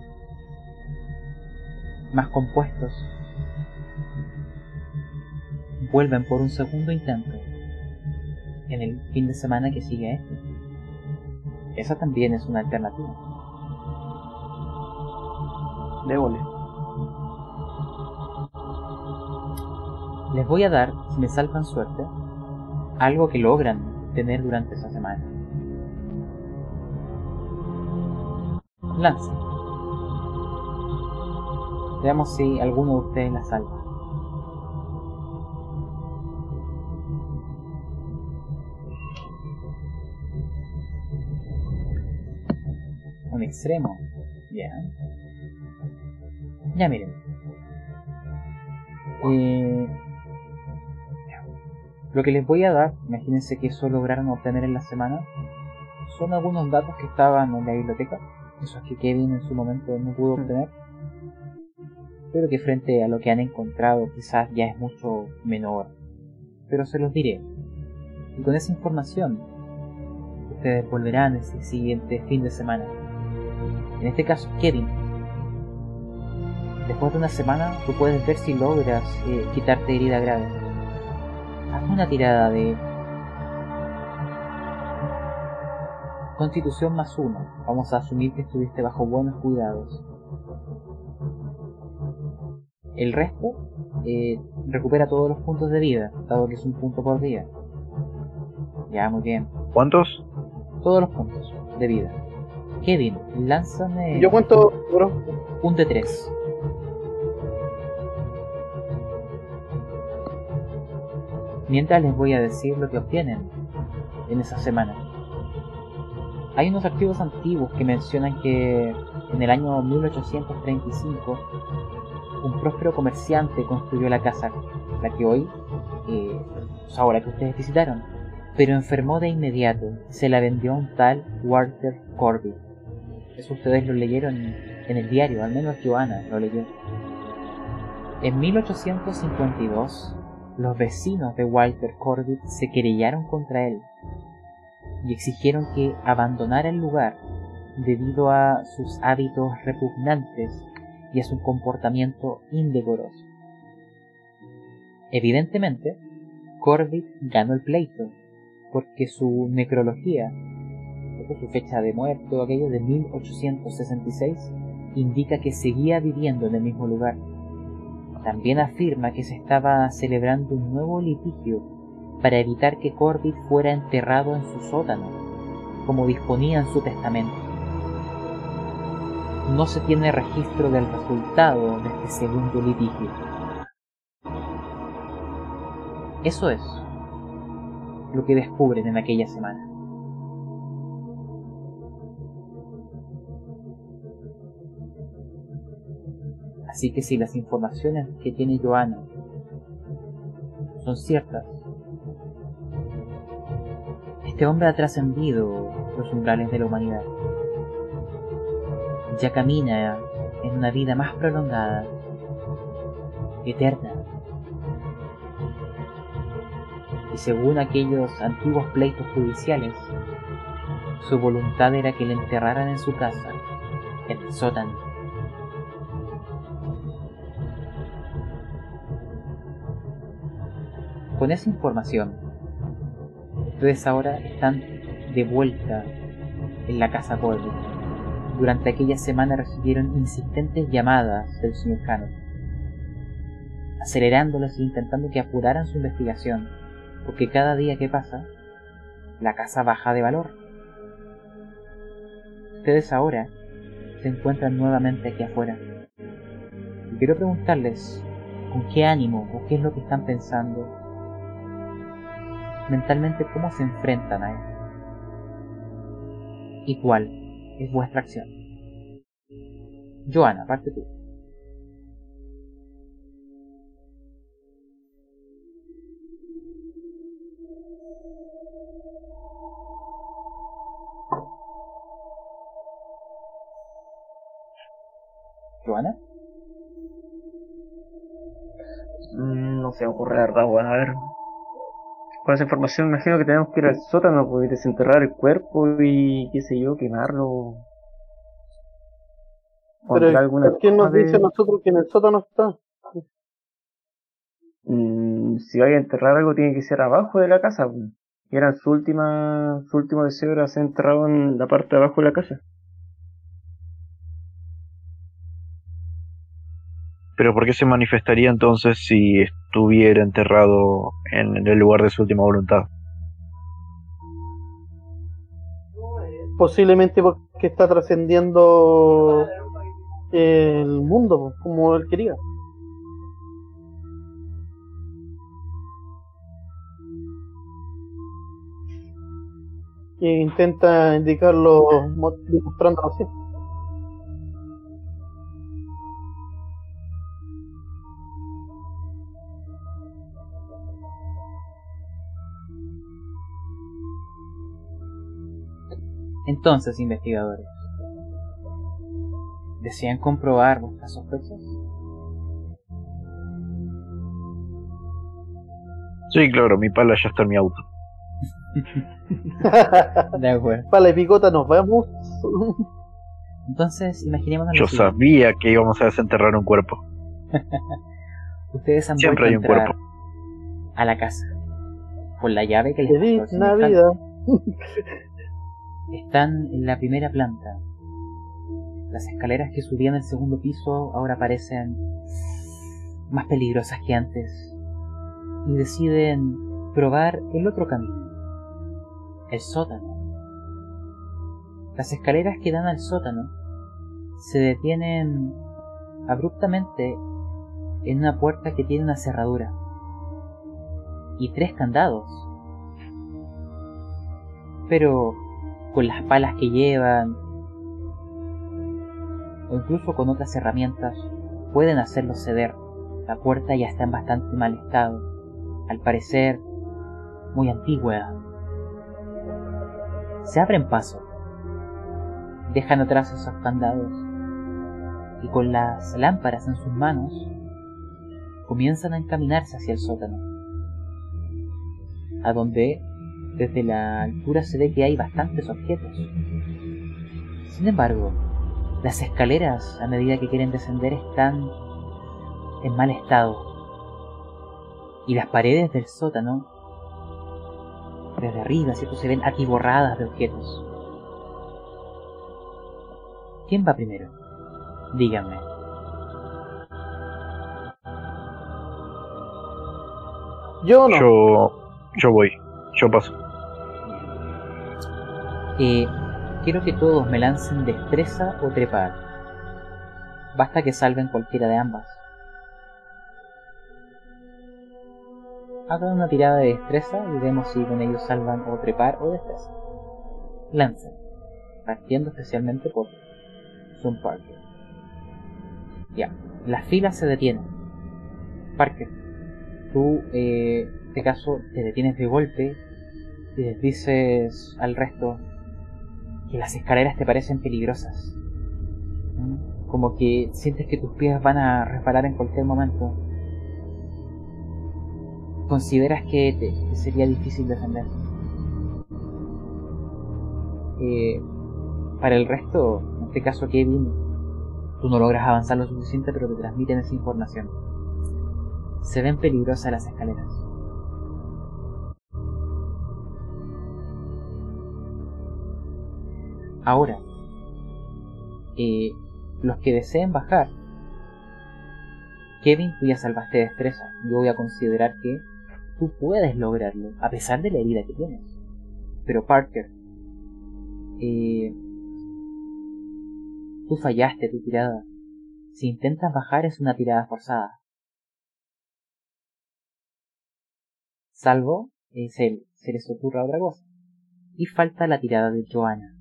más compuestos, vuelven por un segundo intento en el fin de semana que sigue este. Esa también es una alternativa. Démosle. Les voy a dar, si me salvan suerte, algo que logran tener durante esa semana. Lance. Veamos si alguno de ustedes la salva. Un extremo. Ya. Ya miren. Eh, lo que les voy a dar, imagínense que eso lograron obtener en la semana, son algunos datos que estaban en la biblioteca, esos que Kevin en su momento no pudo obtener. pero que frente a lo que han encontrado quizás ya es mucho menor. Pero se los diré. Y con esa información, ustedes volverán el siguiente fin de semana. En este caso, Kevin. Después de una semana, tú puedes ver si logras eh, quitarte herida grave. Hazme una tirada de Constitución más uno. Vamos a asumir que estuviste bajo buenos cuidados. El resto eh, recupera todos los puntos de vida, dado que es un punto por día. Ya, muy bien. ¿Cuántos? Todos los puntos de vida. Kevin, lánzame. Yo cuento, bro. Un de 3. Mientras les voy a decir lo que obtienen en esa semana. Hay unos archivos antiguos que mencionan que en el año 1835 un próspero comerciante construyó la casa, la que hoy, eh, pues ahora que ustedes visitaron, pero enfermó de inmediato y se la vendió a un tal Walter Corbett. Eso ustedes lo leyeron en el diario, al menos Joana lo leyó. En 1852, los vecinos de Walter Corbett se querellaron contra él y exigieron que abandonara el lugar debido a sus hábitos repugnantes y a su comportamiento indecoroso. Evidentemente, Corbett ganó el pleito, porque su necrología, su fecha de muerte o aquello de 1866, indica que seguía viviendo en el mismo lugar. También afirma que se estaba celebrando un nuevo litigio para evitar que Corbett fuera enterrado en su sótano, como disponía en su testamento no se tiene registro del resultado de este segundo litigio. Eso es lo que descubren en aquella semana. Así que si las informaciones que tiene Joana son ciertas, este hombre ha trascendido los umbrales de la humanidad ya camina en una vida más prolongada, eterna. Y según aquellos antiguos pleitos judiciales, su voluntad era que le enterraran en su casa, en el sótano. Con esa información, ustedes ahora están de vuelta en la casa Colby durante aquella semana recibieron insistentes llamadas del señor Hannon, acelerándolos e intentando que apuraran su investigación, porque cada día que pasa, la casa baja de valor. Ustedes ahora se encuentran nuevamente aquí afuera. Y quiero preguntarles con qué ánimo o qué es lo que están pensando mentalmente, cómo se enfrentan a él. ¿Y cuál? es vuestra acción. Joana, parte tú. Joana. Mm, no se ocurre verdad, bueno, a ver con esa información imagino que tenemos que ir al sótano, pues, desenterrar el cuerpo y qué sé yo, quemarlo. Pero ¿quién nos dice a nosotros que en el sótano está? Mm, si vaya a enterrar algo tiene que ser abajo de la casa. Pues. Y era su última, su último deseo era ser enterrado en la parte de abajo de la casa. Pero ¿por qué se manifestaría entonces si estuviera enterrado en el lugar de su última voluntad? Posiblemente porque está trascendiendo el mundo como él quería. E intenta indicarlo mostrando así. entonces investigadores? ¿Desean comprobar vuestras sospechas? Sí, claro, mi pala ya está en mi auto. de acuerdo. Pala y picota, nos vamos. Entonces, imaginemos. Yo sabía que íbamos a desenterrar un cuerpo. Ustedes han Siempre hay un cuerpo. A la casa. Por la llave que les Feliz Navidad. Están en la primera planta. Las escaleras que subían al segundo piso ahora parecen más peligrosas que antes. Y deciden probar el otro camino. El sótano. Las escaleras que dan al sótano se detienen abruptamente en una puerta que tiene una cerradura y tres candados. Pero con las palas que llevan. O incluso con otras herramientas pueden hacerlo ceder. La puerta ya está en bastante mal estado, al parecer muy antigua. Se abren paso, dejan atrás esos candados. Y con las lámparas en sus manos comienzan a encaminarse hacia el sótano, a donde desde la altura se ve que hay bastantes objetos. Sin embargo, las escaleras a medida que quieren descender están en mal estado y las paredes del sótano desde arriba, ¿cierto? Se ven atiborradas de objetos. ¿Quién va primero? Díganme. Yo no. Yo, yo voy, yo paso. Eh, quiero que todos me lancen destreza o trepar. Basta que salven cualquiera de ambas. Hagan una tirada de destreza y vemos si con ellos salvan o trepar o destreza. Lancen, partiendo especialmente por Sun Parker. Ya, las filas se detienen. Parker, tú, eh, en este caso, te detienes de golpe y les dices al resto que las escaleras te parecen peligrosas. ¿Mm? Como que sientes que tus pies van a resbalar en cualquier momento. Consideras que te, sería difícil defender. Eh, para el resto, en este caso Kevin, tú no logras avanzar lo suficiente, pero te transmiten esa información. Se ven peligrosas las escaleras. Ahora, eh, los que deseen bajar, Kevin, tú ya salvaste destreza. Yo voy a considerar que tú puedes lograrlo, a pesar de la herida que tienes. Pero Parker, eh, tú fallaste tu tirada. Si intentas bajar es una tirada forzada. Salvo eh, se, se les ocurra otra cosa. Y falta la tirada de Joanna.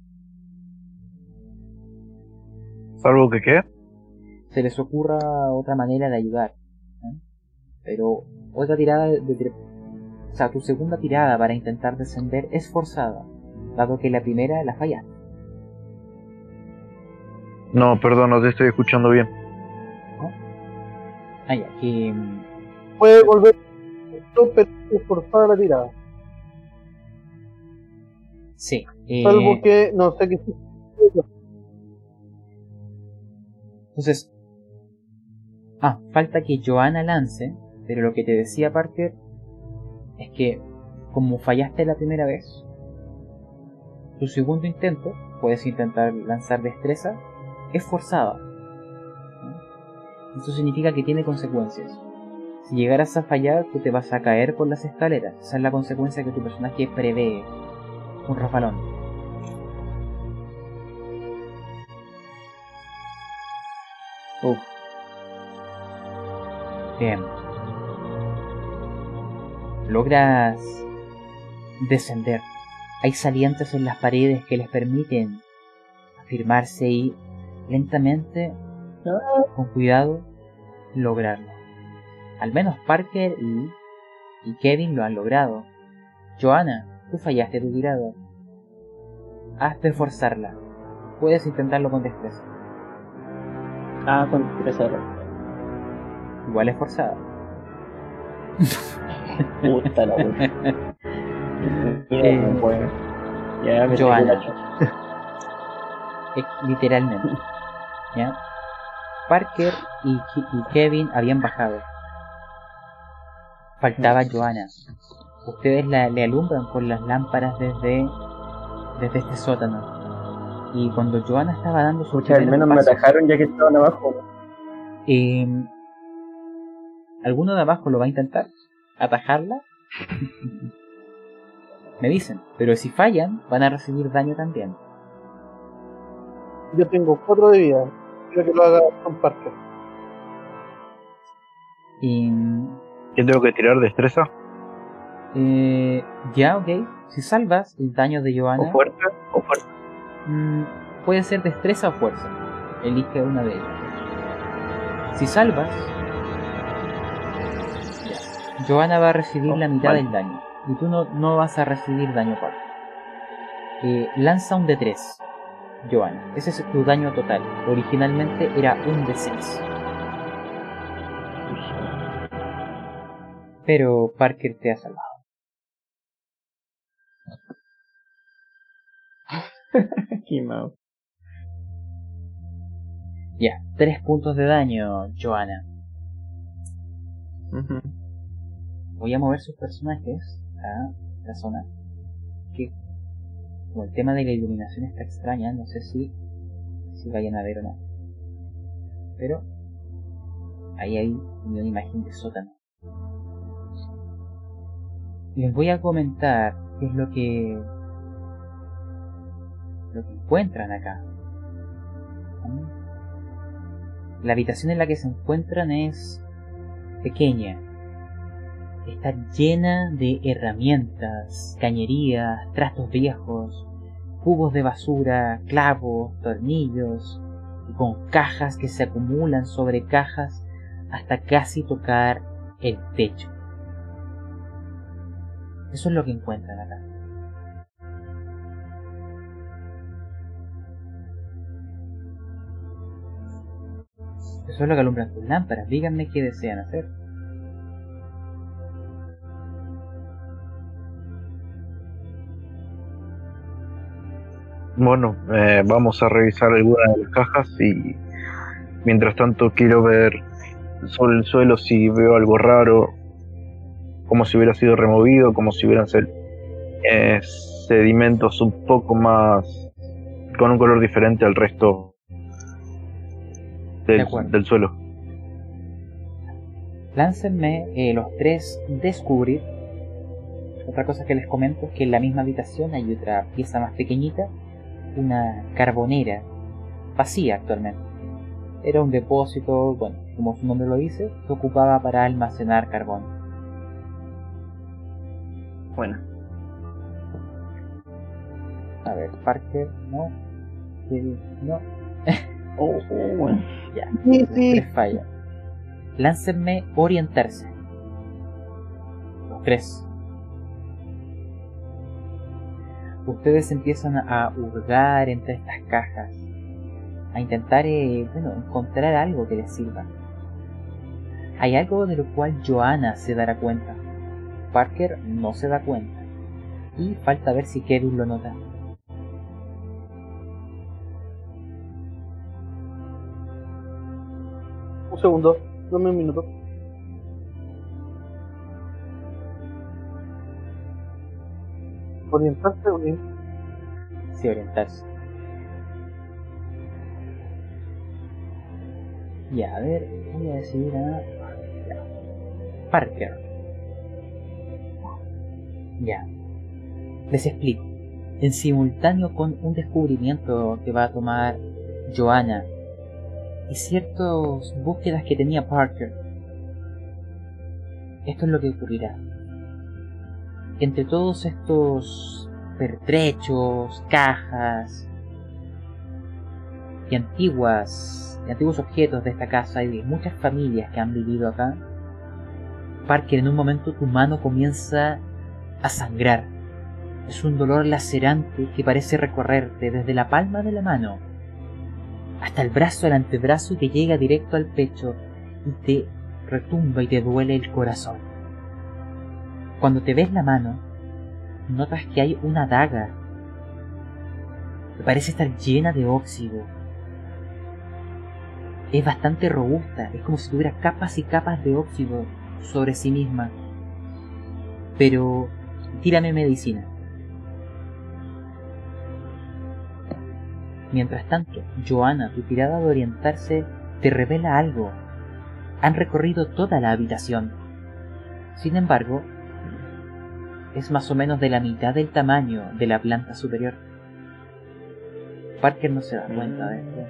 ¿Salvo que qué? se les ocurra otra manera de ayudar. ¿eh? Pero otra tirada de, de- O sea, tu segunda tirada para intentar descender es forzada, dado que la primera la fallaste. No, perdón, no te estoy escuchando bien. Ah, ya, que... mm, Puede volver, pero es forzada la tirada. Sí. eh, Salvo que, no sé qué. Entonces... Ah, falta que Joanna lance, pero lo que te decía Parker es que como fallaste la primera vez, tu segundo intento, puedes intentar lanzar destreza, es forzada. Eso significa que tiene consecuencias. Si llegaras a fallar, tú te vas a caer por las escaleras. Esa es la consecuencia que tu personaje prevé. Un rafalón. Uf. Bien. Logras descender. Hay salientes en las paredes que les permiten afirmarse y lentamente, con cuidado, lograrlo. Al menos Parker y, y Kevin lo han logrado. Joanna, tú fallaste tu tirada. Has de forzarla. Puedes intentarlo con destreza. Ah, con destreza. Igual es forzada. Puta la wea. Eh, No, bueno. Ya me Joana. literalmente. ¿Ya? Parker y, y Kevin habían bajado. Faltaba Joanna. Ustedes la, le alumbran con las lámparas desde, desde este sótano. Y cuando Joanna estaba dando su Pucha, al menos me atajaron ya que estaban abajo. Eh, ¿Alguno de abajo lo va a intentar? ¿Atajarla? Me dicen, pero si fallan, van a recibir daño también. Yo tengo 4 de vida. Quiero que lo haga con Parker. Y, ¿Qué tengo que tirar? ¿Destreza? eh, ya, ok. Si salvas el daño de ¿O Johanna, fuerza? ¿O fuerza? Mm, puede ser destreza o fuerza. Elige una de ellas. Si salvas, ya. Johanna va a recibir Oh, la mitad vale. del daño. Y tú no, no vas a recibir daño aparte. Eh, lanza un D3, Johanna. Ese es tu daño total. Originalmente era un D6. Pero Parker te ha salvado. Mal. Ya, 3 puntos de daño, Johanna. Ujú. Voy a mover sus personajes a la zona que como el tema de la iluminación está extraña, no sé si si vayan a ver o no. Pero ahí hay una imagen de sótano. Les voy a comentar qué es lo que encuentran acá. La habitación en la que se encuentran es pequeña, está llena de herramientas, cañerías, trastos viejos, cubos de basura, clavos, tornillos, y con cajas que se acumulan sobre cajas hasta casi tocar el techo. Eso es lo que encuentran acá. Eso es lo que alumbran sus lámparas. Díganme qué desean hacer. Bueno, eh, vamos a revisar algunas de las cajas y mientras tanto quiero ver sobre el suelo si veo algo raro, como si hubiera sido removido, como si hubieran sed- eh, sedimentos un poco más con un color diferente al resto del, suelo. Láncenme eh, los tres descubrir. Otra cosa que les comento es que en la misma habitación hay otra pieza más pequeñita, una carbonera, vacía actualmente. Era un depósito, bueno, como su nombre lo dice, se ocupaba para almacenar carbón. Bueno, A ver, Parker, no. No. Oh, oh, bueno. Ya, Sí, sí. tres fallan. Láncenme orientarse. Los tres. Ustedes empiezan a hurgar entre estas cajas, a intentar, eh, bueno, encontrar algo que les sirva. Hay algo de lo cual Joanna se dará cuenta. Parker no se da cuenta. Y falta ver si Kevin lo nota. Un segundo. Dame un minuto. Orientarse, orientarse. Sí, orientarse. Ya, a ver, voy a decidir a. Parker. Ya. Les explico. En simultáneo con un descubrimiento que va a tomar Joanna y ciertas búsquedas que tenía Parker. Esto es lo que ocurrirá. Entre todos estos pertrechos, cajas y antiguas antiguos objetos de esta casa y de muchas familias que han vivido acá, Parker, en un momento tu mano comienza a sangrar. Es un dolor lacerante que parece recorrerte desde la palma de la mano hasta el brazo, el antebrazo te llega directo al pecho y te retumba y te duele el corazón. Cuando te ves la mano, notas que hay una daga que parece estar llena de óxido. Es bastante robusta, es como si tuviera capas y capas de óxido sobre sí misma. Pero tírame medicina. Mientras tanto, Joana, tu tirada de orientarse te revela algo. Han recorrido toda la habitación. Sin embargo, es más o menos de la mitad del tamaño de la planta superior. Parker no se da cuenta de esto.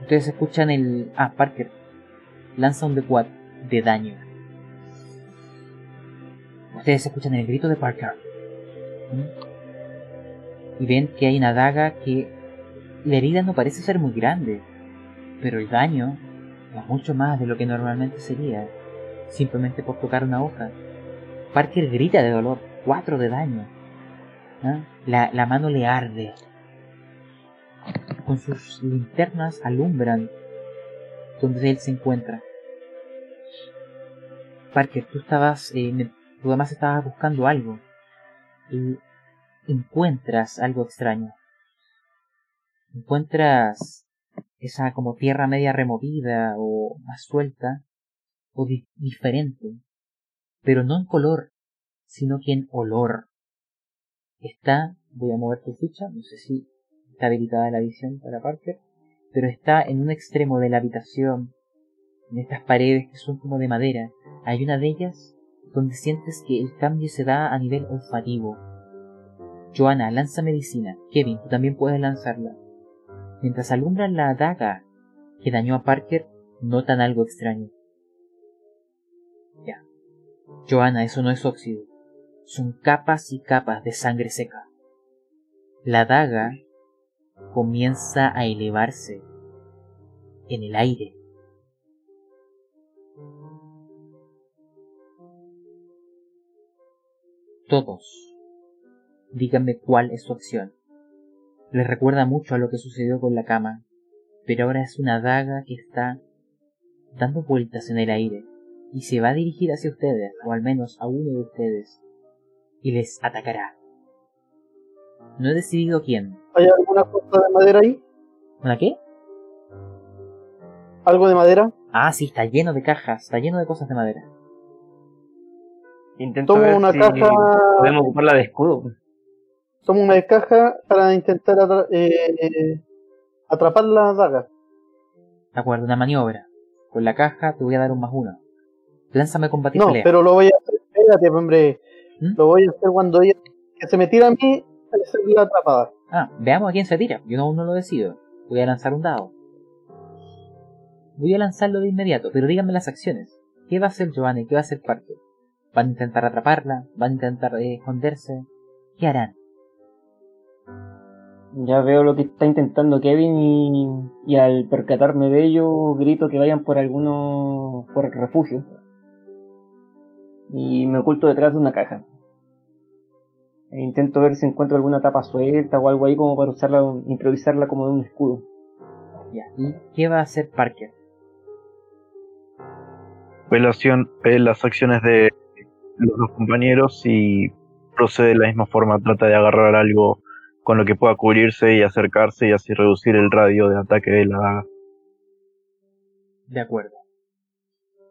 Ustedes escuchan el... Ah, Parker. Lanza un D4 de daño. Ustedes escuchan el grito de Parker. ¿Mm? Y ven que hay una daga que... La herida no parece ser muy grande. Pero el daño es mucho más de lo que normalmente sería. Simplemente por tocar una hoja. Parker grita de dolor. 4 de daño. ¿Ah? La, la mano le arde con sus linternas alumbran donde él se encuentra. Parker, tú estabas, eh, tú además estabas buscando algo y encuentras algo extraño. Encuentras esa como tierra media removida o más suelta o diferente, pero no en color, sino que en olor. Está, voy a mover tu ficha, no sé si está habilitada la visión para Parker, pero está en un extremo de la habitación, en estas paredes que son como de madera. Hay una de ellas donde sientes que el cambio se da a nivel olfativo. Joana, lanza medicina. Kevin, tú también puedes lanzarla. Mientras alumbran la daga que dañó a Parker, notan algo extraño. Ya. Joana, eso no es óxido. Son capas y capas de sangre seca. La daga comienza a elevarse en el aire. Todos, díganme cuál es su acción. Les recuerda mucho a lo que sucedió con la cama, pero ahora es una daga que está dando vueltas en el aire y se va a dirigir hacia ustedes, o al menos a uno de ustedes, y les atacará. No he decidido quién. ¿Hay alguna cosa de madera ahí? ¿Una qué? ¿Algo de madera? Ah, sí, está lleno de cajas, está lleno de cosas de madera. Intento Tomo ver una si caja- podemos ocuparla de escudo. Tomo una caja para intentar atra- eh, atrapar la daga. De acuerdo, una maniobra. Con la caja te voy a dar un más uno. Lánzame combatir No, pelea. pero lo voy a hacer. Espérate, hombre. ¿Mm? Lo voy a hacer cuando ella que se me tira a mí, hacer la atrapada. Ah, veamos a quién se tira. Yo aún no lo decido. Voy a lanzar un dado. Voy a lanzarlo de inmediato, pero díganme las acciones. ¿Qué va a hacer Giovanni? ¿Qué va a hacer Parker? ¿Van a intentar atraparla? ¿Van a intentar eh, esconderse? ¿Qué harán? Ya veo lo que está intentando Kevin y, y al percatarme de ello grito que vayan por alguno por el refugio. Y me oculto detrás de una caja. E intento ver si encuentro alguna tapa suelta o algo ahí como para usarla, improvisarla como de un escudo. Ya. ¿Y qué va a hacer Parker? Ve, la acción- ve las acciones de los dos compañeros y procede de la misma forma. Trata de agarrar algo con lo que pueda cubrirse y acercarse y así reducir el radio de ataque de la daga. De acuerdo.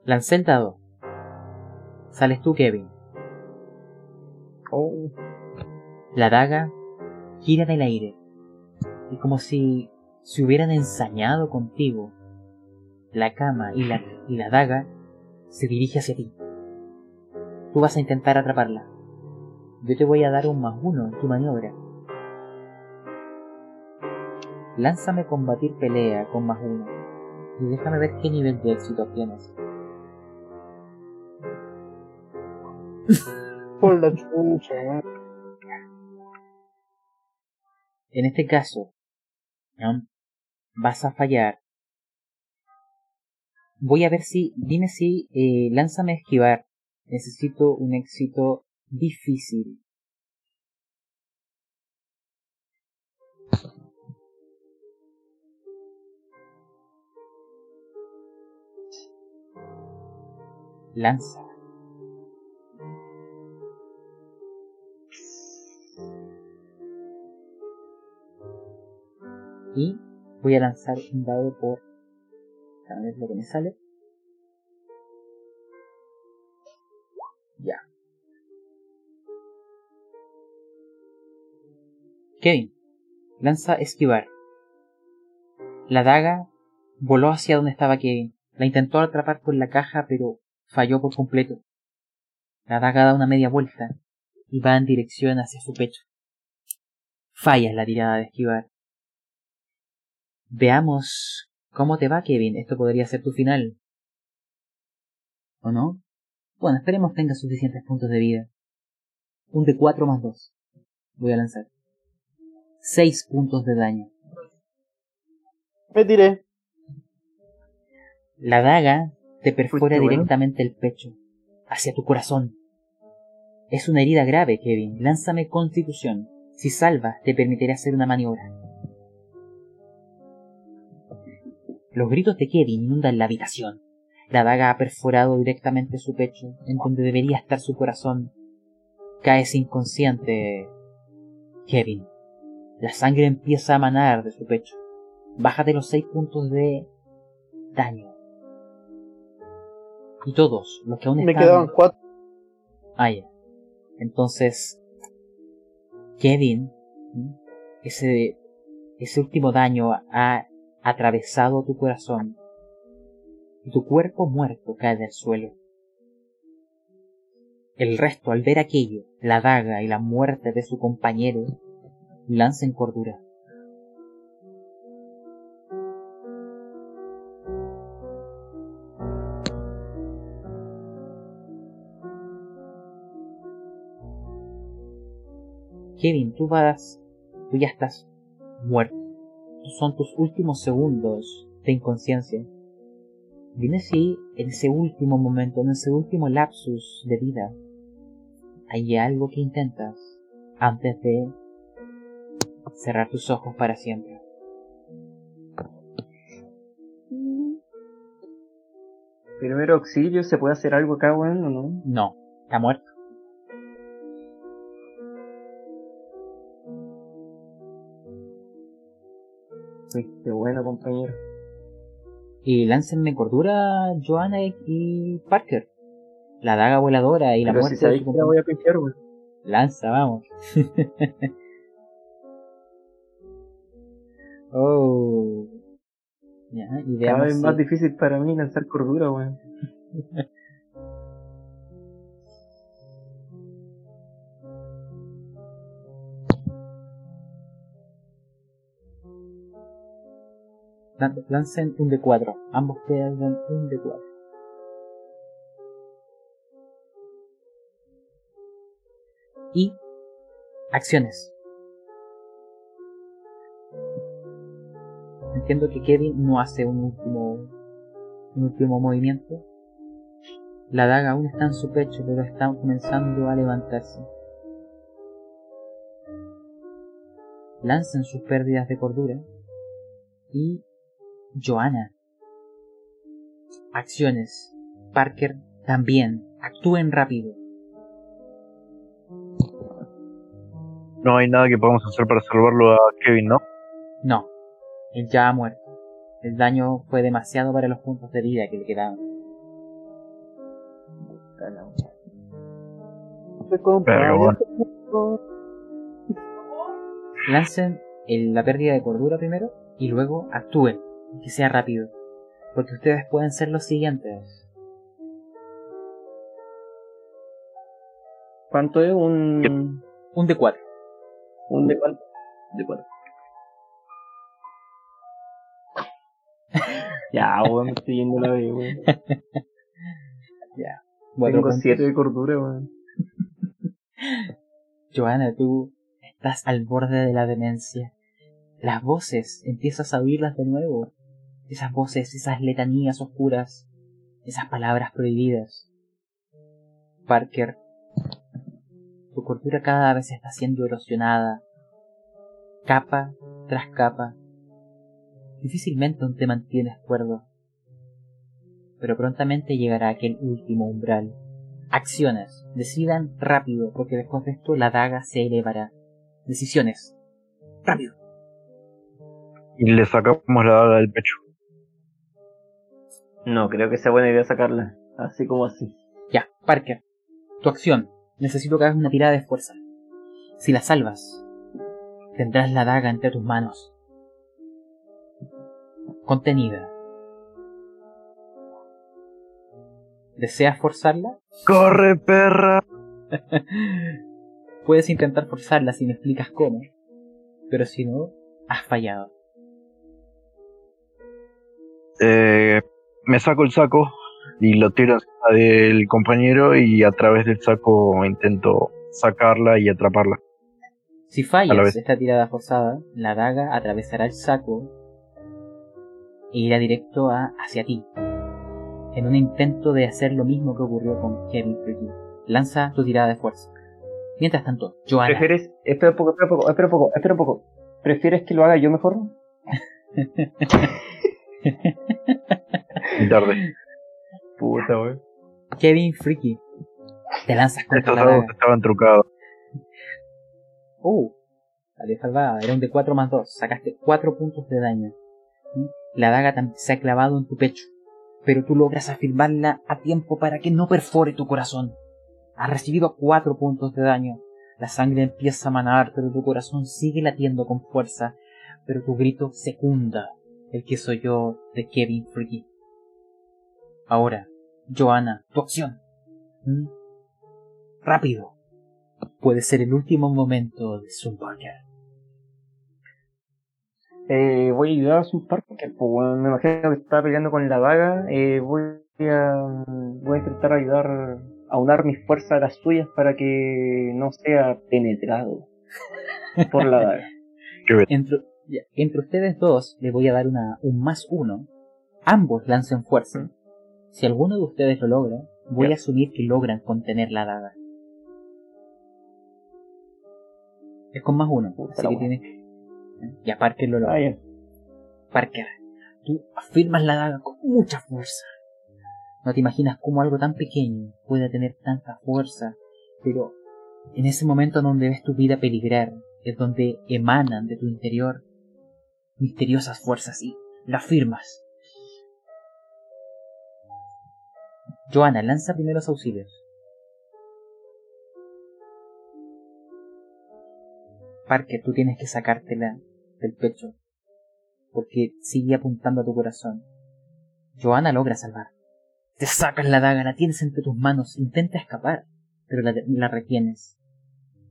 Lancé el dado. Sales tú, Kevin. Oh, La daga gira en el aire. Y como si se hubieran ensañado contigo. La cama y la, y la daga se dirige hacia ti. Tú vas a intentar atraparla. Yo te voy a dar un más uno en tu maniobra. Lánzame combatir pelea con más uno. Y déjame ver qué nivel de éxito tienes. Por la chucha, weón. En este caso, ¿no? vas a fallar. Voy a ver si, dime si, eh, lánzame a esquivar. Necesito un éxito difícil. lanza. Y voy a lanzar un dado por... A ver lo que me sale. Ya. Kevin, lanza esquivar. La daga voló hacia donde estaba Kevin. La intentó atrapar con la caja, pero falló por completo. La daga da una media vuelta y va en dirección hacia su pecho. Falla la tirada de esquivar. Veamos cómo te va, Kevin. Esto podría ser tu final. ¿O no? Bueno, esperemos tenga suficientes puntos de vida. Un de 4 más 2. Voy a lanzar. 6 puntos de daño. Me tiré. La daga te perfora Fuiste bueno. directamente el pecho, hacia tu corazón. Es una herida grave, Kevin. Lánzame constitución. Si salvas, te permitiré hacer una maniobra. Los gritos de Kevin inundan la habitación. La daga ha perforado directamente su pecho, en donde debería estar su corazón. Caes inconsciente, Kevin. La sangre empieza a manar de su pecho. Bájate los seis puntos de daño. Y todos los que aún Me están... quedaban cuatro. Ah, ya. Entonces, Kevin, ese, ese último daño ha atravesado tu corazón y tu cuerpo muerto cae del suelo. El resto, al ver aquello, la daga y la muerte de su compañero, lancen cordura. Kevin, tú vas, tú ya estás muerto. Son tus últimos segundos de inconsciencia. Dime si en ese último momento, en ese último lapsus de vida, hay algo que intentas antes de cerrar tus ojos para siempre. Primero auxilio, ¿se puede hacer algo acá, weón, o no? No, está muerto. Sí, qué bueno, compañero. Y láncenme cordura, Joanna y Parker. La daga voladora y la Pero muerte si sabéis que la voy a pifiar, weón. Lanza, vamos. oh. Ya, y Cada vez más difícil para mí lanzar cordura, weón. lancen un de 4 Ambos pierden un de 4 Y acciones. Entiendo que Kevin no hace un último un último movimiento. La daga aún está en su pecho, pero está comenzando a levantarse. Lancen sus pérdidas de cordura. Y Joanna. Acciones. Parker también. Actúen rápido. No hay nada que podamos hacer para salvarlo a Kevin, ¿no? No. Él ya ha muerto. El daño fue demasiado para los puntos de vida que le quedaban. Pero bueno. Lancen el- la pérdida de cordura primero y luego actúen. Que sea rápido. Porque ustedes pueden ser los siguientes. ¿Cuánto es un. Un de 4. un de cuánto? De cuánto? ya, weón, me estoy yendo la vez, weón. Ya. Cuatro Tengo. 7 de cordura, weón. Joana, tú estás al borde de la demencia. Las voces, empiezas a oírlas de nuevo. Esas voces, esas letanías oscuras, esas palabras prohibidas. Parker, tu cordura cada vez está siendo erosionada, capa tras capa. Difícilmente aún te mantienes cuerdo. Pero prontamente llegará aquel último umbral. Acciones. Decidan rápido, porque después de esto la daga se elevará. Decisiones. Rápido. Y le sacamos la daga del pecho. No, creo que sea buena idea sacarla. Así como así. Ya, Parker. Tu acción. Necesito que hagas una tirada de fuerza. Si la salvas, tendrás la daga entre tus manos. Contenida. ¿Deseas forzarla? ¡Corre, perra! Puedes intentar forzarla si me explicas cómo. Pero si no, has fallado. Eh, me saco el saco y lo tiro encima del compañero y a través del saco intento sacarla y atraparla. Si fallas esta tirada forzada, la daga atravesará el saco e irá directo a, hacia ti. En un intento de hacer lo mismo que ocurrió con Kevin Freaky. Lanza tu tirada de fuerza. Mientras tanto, Joanna, ¿Prefieres? Espera un poco, espera un poco, espera un poco, espera un poco. ¿Prefieres que lo haga yo mejor? Y tarde. Puta, wey. Kevin Freaky, te lanzas contra Estos la dados daga. estaban trucados. Uh, salió salvada. Era un de 4 más 2. Sacaste 4 puntos de daño. La daga se ha clavado en tu pecho. Pero tú logras afirmarla a tiempo para que no perfore tu corazón. Has recibido 4 puntos de daño. La sangre empieza a manar, pero tu corazón sigue latiendo con fuerza. Pero tu grito secunda el que soy yo de Kevin Freaky. Ahora, Joanna, tu acción. ¿Mm? Rápido. Puede ser el último momento de Sun Parker. Eh, voy a ayudar a su Parker, pues, me imagino que está peleando con la daga. Eh, voy a voy a intentar ayudar a unar mis fuerzas a las suyas para que no sea penetrado por la daga. Entre, ya, entre ustedes dos le voy a dar una, un más uno. Ambos lancen fuerza. Si alguno de ustedes lo logra, voy a asumir que logran contener la daga. Es con más uno, Puta así que tienes que... Y lo logra. Ah. Parker, tú afirmas la daga con mucha fuerza. No te imaginas cómo algo tan pequeño puede tener tanta fuerza, pero en ese momento donde ves tu vida peligrar, es donde emanan de tu interior misteriosas fuerzas y la afirmas. Joana, lanza primeros auxilios. Parker, tú tienes que sacártela del pecho, porque sigue apuntando a tu corazón. Joana logra salvar. Te sacas la daga, la tienes entre tus manos, intenta escapar, pero la, la retienes.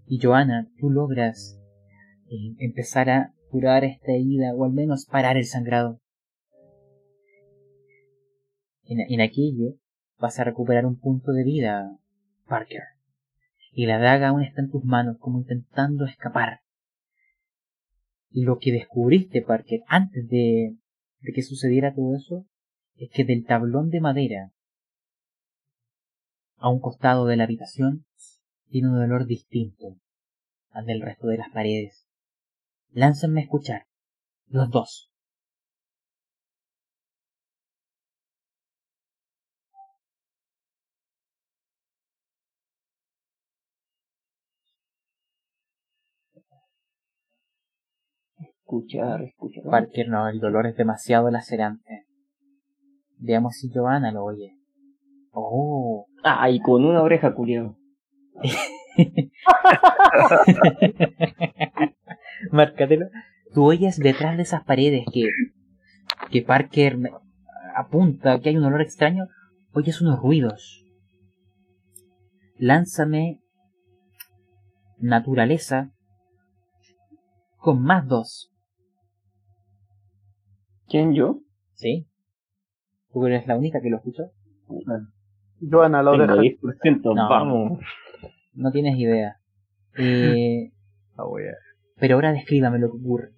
Y Joana, tú logras eh, empezar a curar esta herida o al menos parar el sangrado. En, en aquello vas a recuperar un punto de vida, Parker. Y la daga aún está en tus manos como intentando escapar. Y lo que descubriste, Parker, antes de, de que sucediera todo eso, es que del tablón de madera a un costado de la habitación tiene un olor distinto al del resto de las paredes. Láncenme a escuchar, los dos. Escuchar, escuchar. Parker, no, el dolor es demasiado lacerante. Veamos si Giovanna lo oye. Oh, Ah, y con una oreja, culiao. Márcatelo. Tú oyes detrás de esas paredes que, que Parker apunta que hay un olor extraño. Oyes unos ruidos. Lánzame naturaleza con más dos. ¿Quién yo? ¿Sí? ¿Tú eres la única que lo escuchó? Joana, la Tengo oreja. 10%, No. vamos. No tienes idea. Eh, Ah, wea. Pero ahora descríbame lo que ocurre.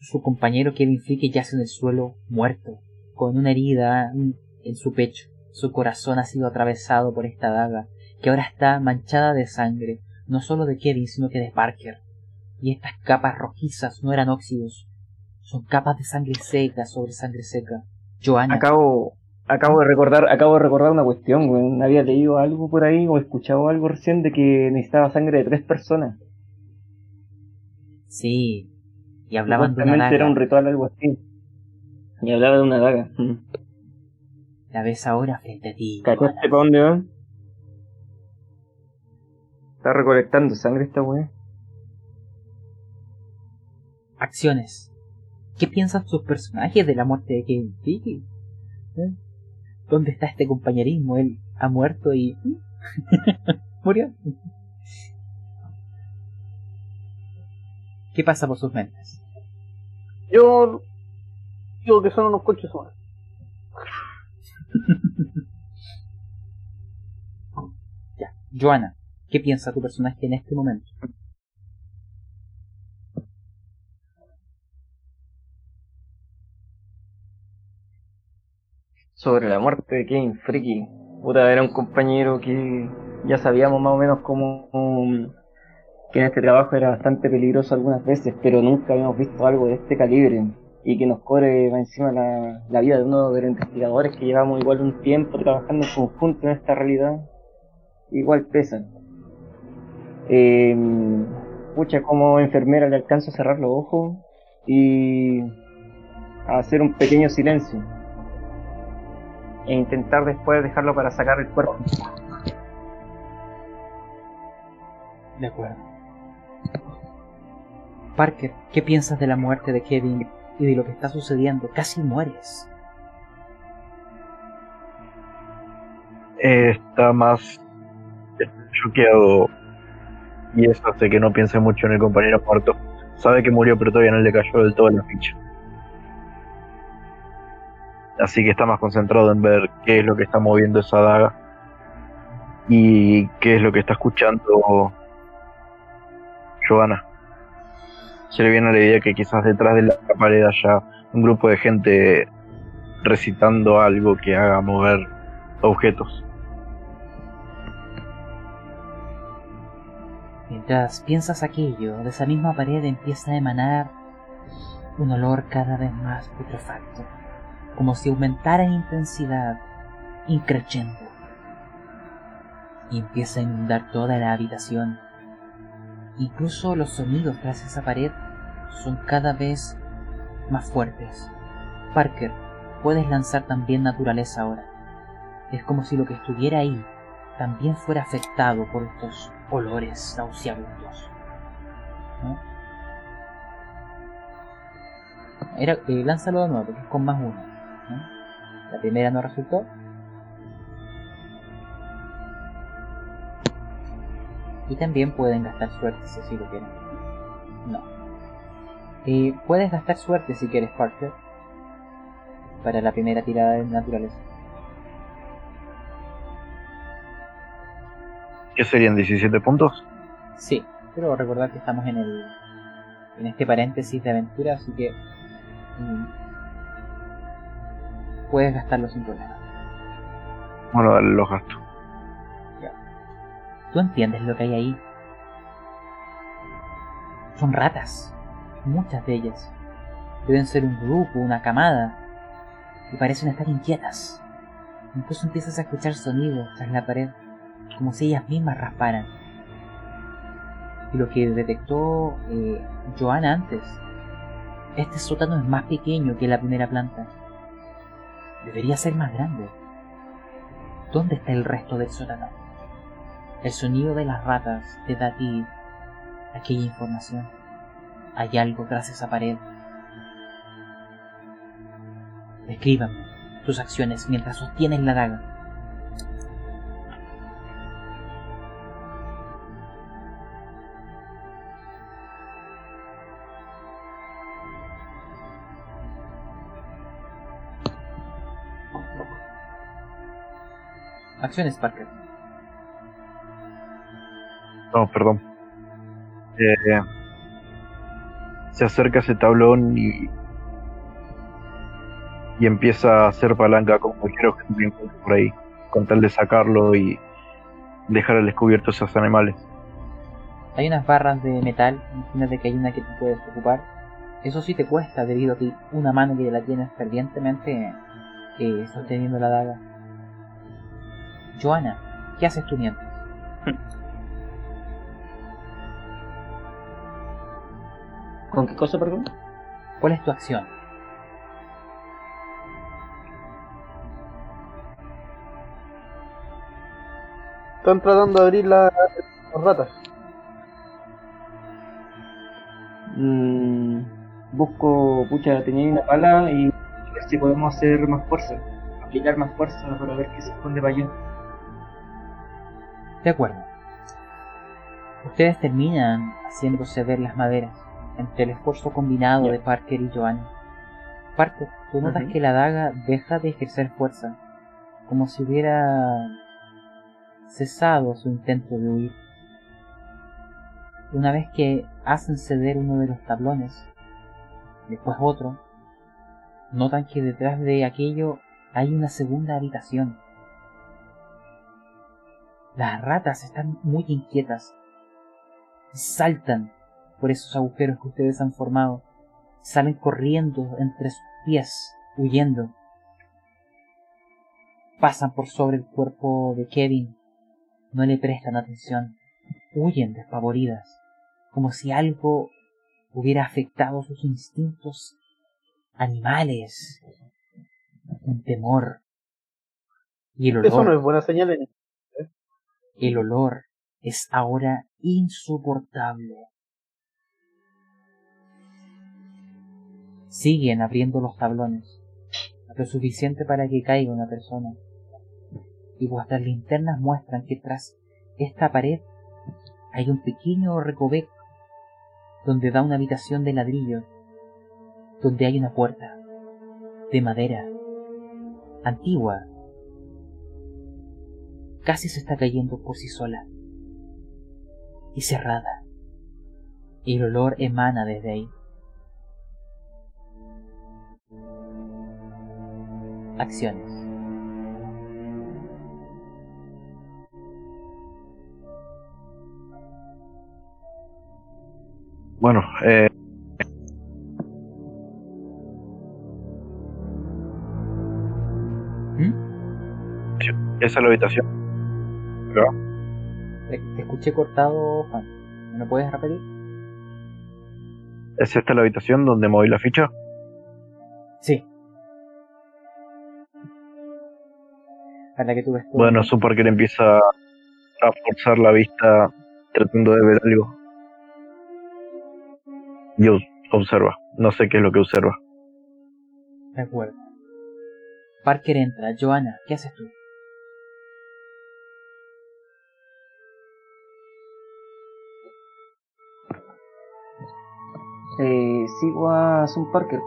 Su compañero Kevin Fricke yace en el suelo muerto, con una herida en su pecho. Su corazón ha sido atravesado por esta daga, que ahora está manchada de sangre, no solo de Kevin, sino que de Parker. Y estas capas rojizas no eran óxidos, son capas de sangre seca sobre sangre seca. Joanna, Acabo, acabo de recordar, acabo de recordar una cuestión, weón. Había leído algo por ahí o escuchado algo recién de que necesitaba sangre de tres personas. sí, Y hablaban de una Supuestamente era daga. un ritual algo así. Y hablaba de una daga. La ves ahora frente a ti. ¿Cachaste para dónde va? Está recolectando sangre esta weá. Acciones. ¿Qué piensan sus personajes de la muerte de Kevin Feige? ¿Eh? ¿Dónde está este compañerismo? Él ha muerto y... murió. ¿Qué pasa por sus mentes? Yo digo que son unos coches suaves. Ya. Joana, ¿qué piensa tu personaje en este momento? Sobre la muerte de Kevin Friki. Puta, era un compañero que ya sabíamos más o menos cómo que en este trabajo era bastante peligroso algunas veces, pero nunca habíamos visto algo de este calibre y que nos cobre encima la, vida de uno de los investigadores que llevamos igual un tiempo trabajando en conjunto en esta realidad. Igual pesan. Eh, pucha, como enfermera le alcanzo a cerrar los ojos y a hacer un pequeño silencio e intentar después dejarlo para sacar el cuerpo. De acuerdo. Parker, ¿qué piensas de la muerte de Kevin y de lo que está sucediendo? Casi mueres. Eh, está más choqueado y eso hace que no piense mucho en el compañero muerto. Sabe que murió, pero todavía no le cayó del todo la ficha. Así que está más concentrado en ver qué es lo que está moviendo esa daga y qué es lo que está escuchando Johanna. Se le viene la idea que quizás detrás de la pared haya un grupo de gente recitando algo que haga mover objetos. Mientras piensas aquello, de esa misma pared empieza a emanar un olor cada vez más putrefacto, como si aumentara en intensidad, increciendo, y empieza a inundar toda la habitación. Incluso los sonidos tras esa pared son cada vez más fuertes. Parker, puedes lanzar también naturaleza ahora. Es como si lo que estuviera ahí también fuera afectado por estos olores nauseabundos. Era, eh, lánzalo de nuevo, es con más uno. La primera no resultó. Y también pueden gastar suerte si así lo quieren. No. Eh, puedes gastar suerte si quieres, Parker. Para la primera tirada de naturaleza. ¿Qué serían 17 puntos? Sí, pero recordad que estamos en el en este paréntesis de aventura, así que mm, puedes gastarlo sin problema. Bueno, dale los gastos. ¿Tú entiendes lo que hay ahí? Son ratas, muchas de ellas. Deben ser un grupo, una camada, y parecen estar inquietas. Incluso empiezas a escuchar sonidos tras la pared, como si ellas mismas rasparan. Y lo que detectó eh, Joanna antes, este sótano es más pequeño que la primera planta. Debería ser más grande. ¿Dónde está el resto del sótano? El sonido de las ratas te da a ti aquella información. Hay algo tras esa pared. Descríbame tus acciones mientras sostienes la daga. Acciones, Parker. No, perdón. Eh, se acerca ese tablón y, y empieza a hacer palanca con cualquier objeto que encuentre por ahí, con tal de sacarlo y dejar al descubierto esos animales. Hay unas barras de metal, imagínate que hay una que te puedes ocupar. Eso sí te cuesta debido a que una mano que la tienes fervientemente eh, sosteniendo la daga. Joana, ¿qué haces tú mientras? ¿Con qué cosa, perdón? ¿Cuál es tu acción? Están tratando de abrir la- las ratas. Mm, busco, pucha, tenía una pala y ver si podemos hacer más fuerza. Aplicar más fuerza para ver qué se esconde para allá. De acuerdo. Ustedes terminan haciendo ceder las maderas entre el esfuerzo combinado de Parker y Joanna. Parker, tú notas que la daga deja de ejercer fuerza, como si hubiera cesado su intento de huir. Una vez que hacen ceder uno de los tablones, después otro, notan que detrás de aquello hay una segunda habitación. Las ratas están muy inquietas. Saltan por esos agujeros que ustedes han formado. Salen corriendo entre sus pies, huyendo. Pasan por sobre el cuerpo de Kevin. No le prestan atención. Huyen despavoridas, como si algo hubiera afectado sus instintos animales. Un temor. Y el olor. Eso no es buena señal en El olor es ahora insoportable. Siguen abriendo los tablones, lo suficiente para que caiga una persona. Y vuestras linternas muestran que tras esta pared hay un pequeño recoveco donde da una habitación de ladrillo, donde hay una puerta de madera, antigua, casi se está cayendo por sí sola y cerrada. Y el olor emana desde ahí. Acciones. Bueno, eh, ¿Mm? esa es la habitación. Escuché cortado, Juan. ¿Me lo puedes repetir? ¿Es esta la habitación donde moví la ficha? Sí. A la que tú ves tú. Bueno, su Parker empieza a forzar la vista tratando de ver algo. Y ob- observa. No sé qué es lo que observa. De acuerdo. Parker entra. Joana, ¿qué haces tú? Eh, sigo a Sun Parker.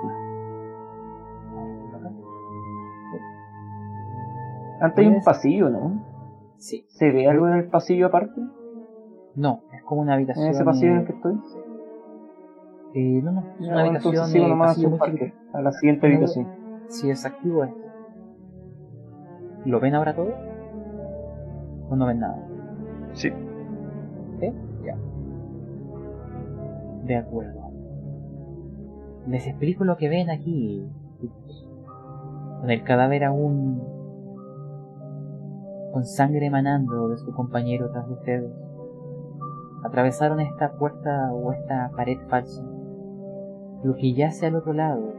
Antes hay un pasillo, ¿no? Sí. ¿Se ve algo en el pasillo aparte? No, es como una habitación. ¿En ese pasillo en el eh, que estoy? eh, no, no, es una habitación. entonces sigo eh, nomás a. Parker, a la siguiente No, habitación. Si desactivo esto. ¿Lo ven ahora todo? ¿O no ven nada? Sí. ¿Sí? Ya. De acuerdo. Les explico lo que ven aquí. Con el cadáver aún con sangre emanando de su compañero tras de ustedes. Atravesaron esta puerta o esta pared falsa. Lo que yace al otro lado,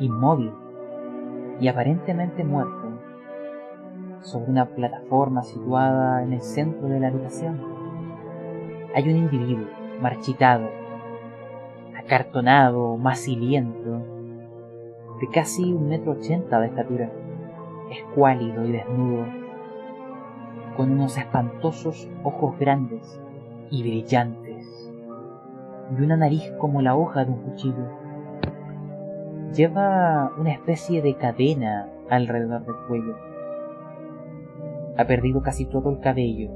inmóvil y aparentemente muerto, sobre una plataforma situada en el centro de la habitación. Hay un individuo marchitado, acartonado, maciliento, de casi un metro ochenta de estatura, escuálido y desnudo, con unos espantosos ojos grandes y brillantes, y una nariz como la hoja de un cuchillo. Lleva una especie de cadena alrededor del cuello. Ha perdido casi todo el cabello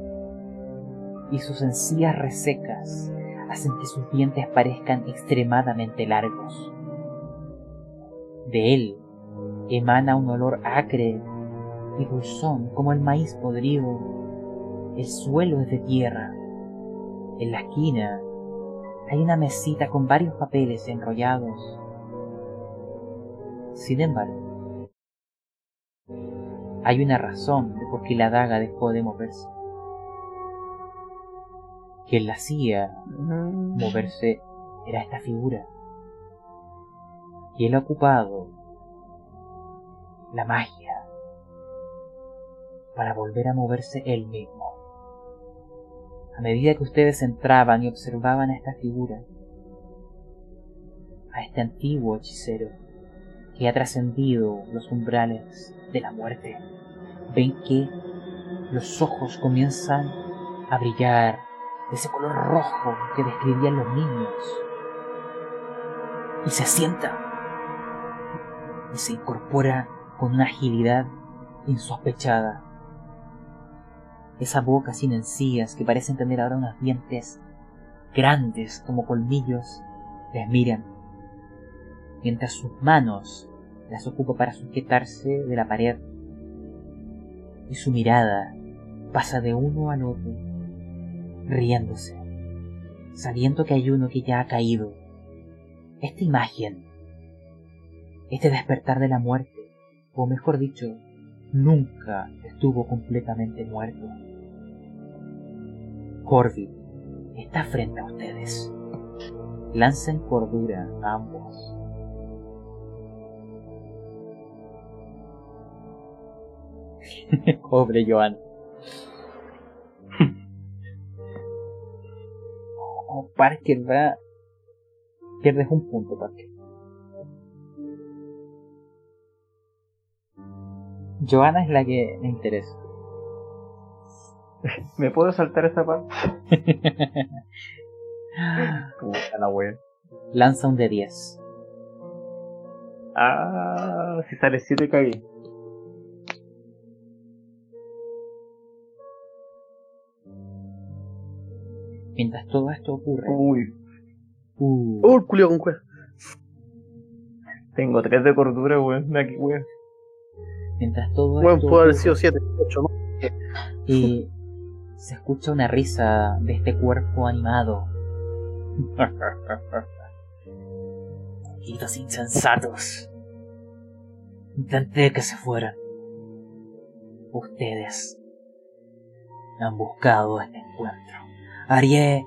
y sus encías resecas hacen que sus dientes parezcan extremadamente largos. De él emana un olor acre y dulzón como el maíz podrido. El suelo es de tierra. En la esquina hay una mesita con varios papeles enrollados. Sin embargo, hay una razón de por qué la daga dejó de moverse. Quien la hacía moverse era esta figura. Y él ha ocupado la magia para volver a moverse él mismo. A medida que ustedes entraban y observaban a esta figura, a este antiguo hechicero que ha trascendido los umbrales de la muerte, ven que los ojos comienzan a brillar de ese color rojo que describían los niños. Y se sienta y se incorpora con una agilidad insospechada. Esa boca sin encías que parecen tener ahora unos dientes grandes como colmillos les miran, mientras sus manos las ocupa para sujetarse de la pared y su mirada pasa de uno al otro, riéndose, sabiendo que hay uno que ya ha caído. Esta imagen, este despertar de la muerte, o mejor dicho, nunca estuvo completamente muerto. Corby está frente a ustedes. Lancen cordura a ambos. Pobre Joan. Parker va. Pierdes un punto, Parker. Joana es la que me interesa. ¿Me puedo saltar esa parte? Puta la wea. Lanza un de 10. Ah, si sale 7 cagué. Mientras todo esto ocurre, Uy, uh, Oh, el culio con cueva. tengo 3 de cordura, weón. Qué weón. mientras todo Bueno, esto puede haber sido 7, 8, ¿no? y se escucha una risa de este cuerpo animado. Malditos insensatos. Intenté que se fueran. Ustedes han buscado este encuentro. Haré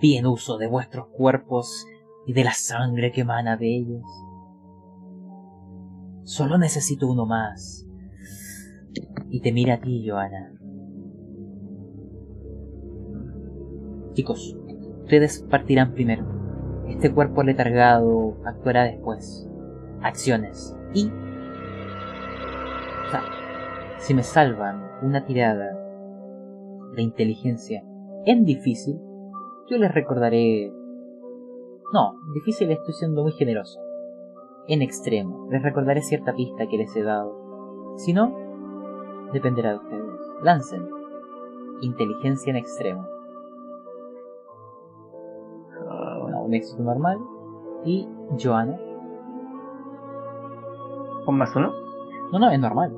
bien uso de vuestros cuerpos y de la sangre que emana de ellos. Solo necesito uno más. Y te mira a ti, Joana. Chicos, ustedes partirán primero. Este cuerpo letargado actuará después. Acciones. Y... o sea, si me salvan una tirada de inteligencia en difícil, yo les recordaré... No, difícil estoy siendo muy generoso. En extremo, les recordaré cierta pista que les he dado. Si no, dependerá de ustedes. Lancen. Inteligencia en extremo. Ah, Bueno, un éxito normal. Y Joana. ¿Con más uno? No, no, es normal.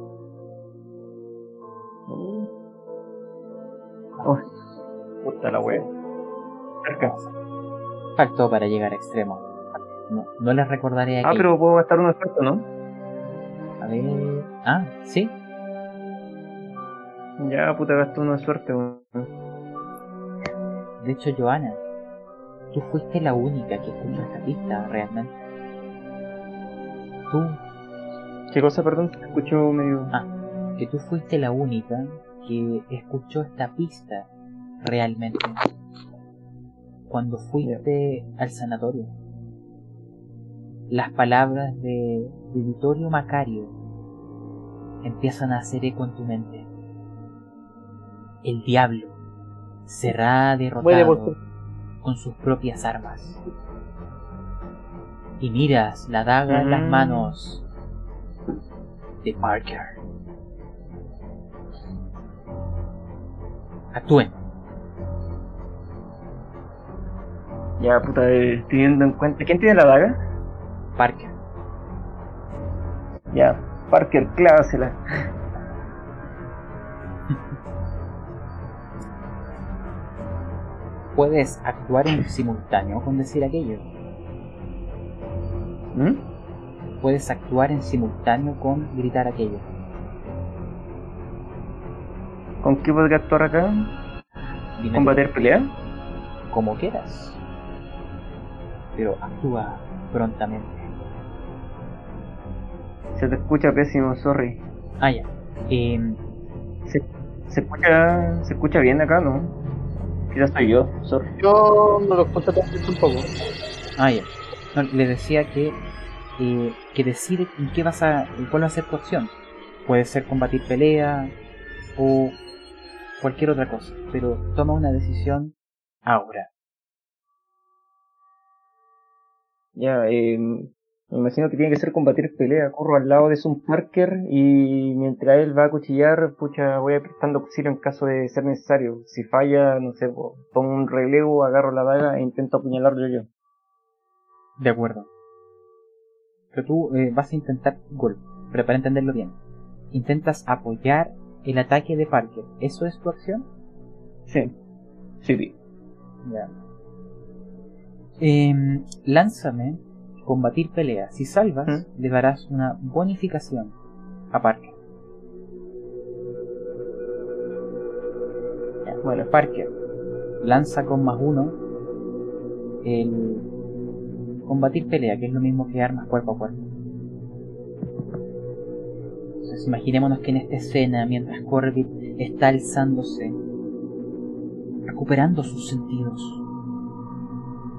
Oh, puta la weón. Cerca. Faltó para llegar a extremo. No, no les recordaré aquí. Ah, pero puedo gastar de suerte, ¿no? A ver. Ah, sí. Ya, puta, gasto uno de suerte, weón. De hecho, Joana, tú fuiste la única que escuchó esta pista realmente. Tú, ¿Qué cosa, perdón? Te escucho medio. Ah. que tú fuiste la única que escuchó esta pista realmente. Cuando fuiste al sanatorio. Las palabras de, de Vittorio Macario empiezan a hacer eco en tu mente. El diablo será derrotado con sus propias armas. Y miras la daga en las Mm. manos de Parker. Actúen. Ya, puta, eh, teniendo en cuenta. ¿Quién tiene la daga? Parker. Ya, Parker, clávasela. Puedes actuar en simultáneo con decir aquello. ¿Mm? Puedes actuar en simultáneo con gritar aquello. ¿Con qué podría actuar acá? Dime ¿Combater pelea? como quieras. Pero actúa prontamente. Se te escucha pésimo, sorry. Ah, ya. Em, Se, se escucha se escucha bien acá, ¿no? Quizás soy yo, sorry. Yo no lo escucho tan bien tampoco. ah, ya. No, le decía que, eh, que decide en qué vas a, en cuál va a ser tu acción. Puede ser combatir pelea o cualquier otra cosa, pero toma una decisión ahora. Ya, eh, me imagino que tiene que ser combatir pelea. Corro al lado de Sun Parker y mientras él va a cuchillar, pucha, voy prestando auxilio en caso de ser necesario. Si falla, no sé, po, pongo un relevo, agarro la daga e intento apuñalarlo yo. De acuerdo. Pero tú eh, vas a intentar golpe, pero para entenderlo bien. Intentas apoyar el ataque de Parker. ¿Eso es tu acción? Sí, sí, sí. Ya. Em, lánzame combatir pelea. Si salvas, le darás una bonificación a Parker. Ya, Bueno, Parker lanza con más uno el combatir pelea, que es lo mismo que armas cuerpo a cuerpo. Entonces imaginémonos que en esta escena, mientras Corbett está alzándose, recuperando sus sentidos,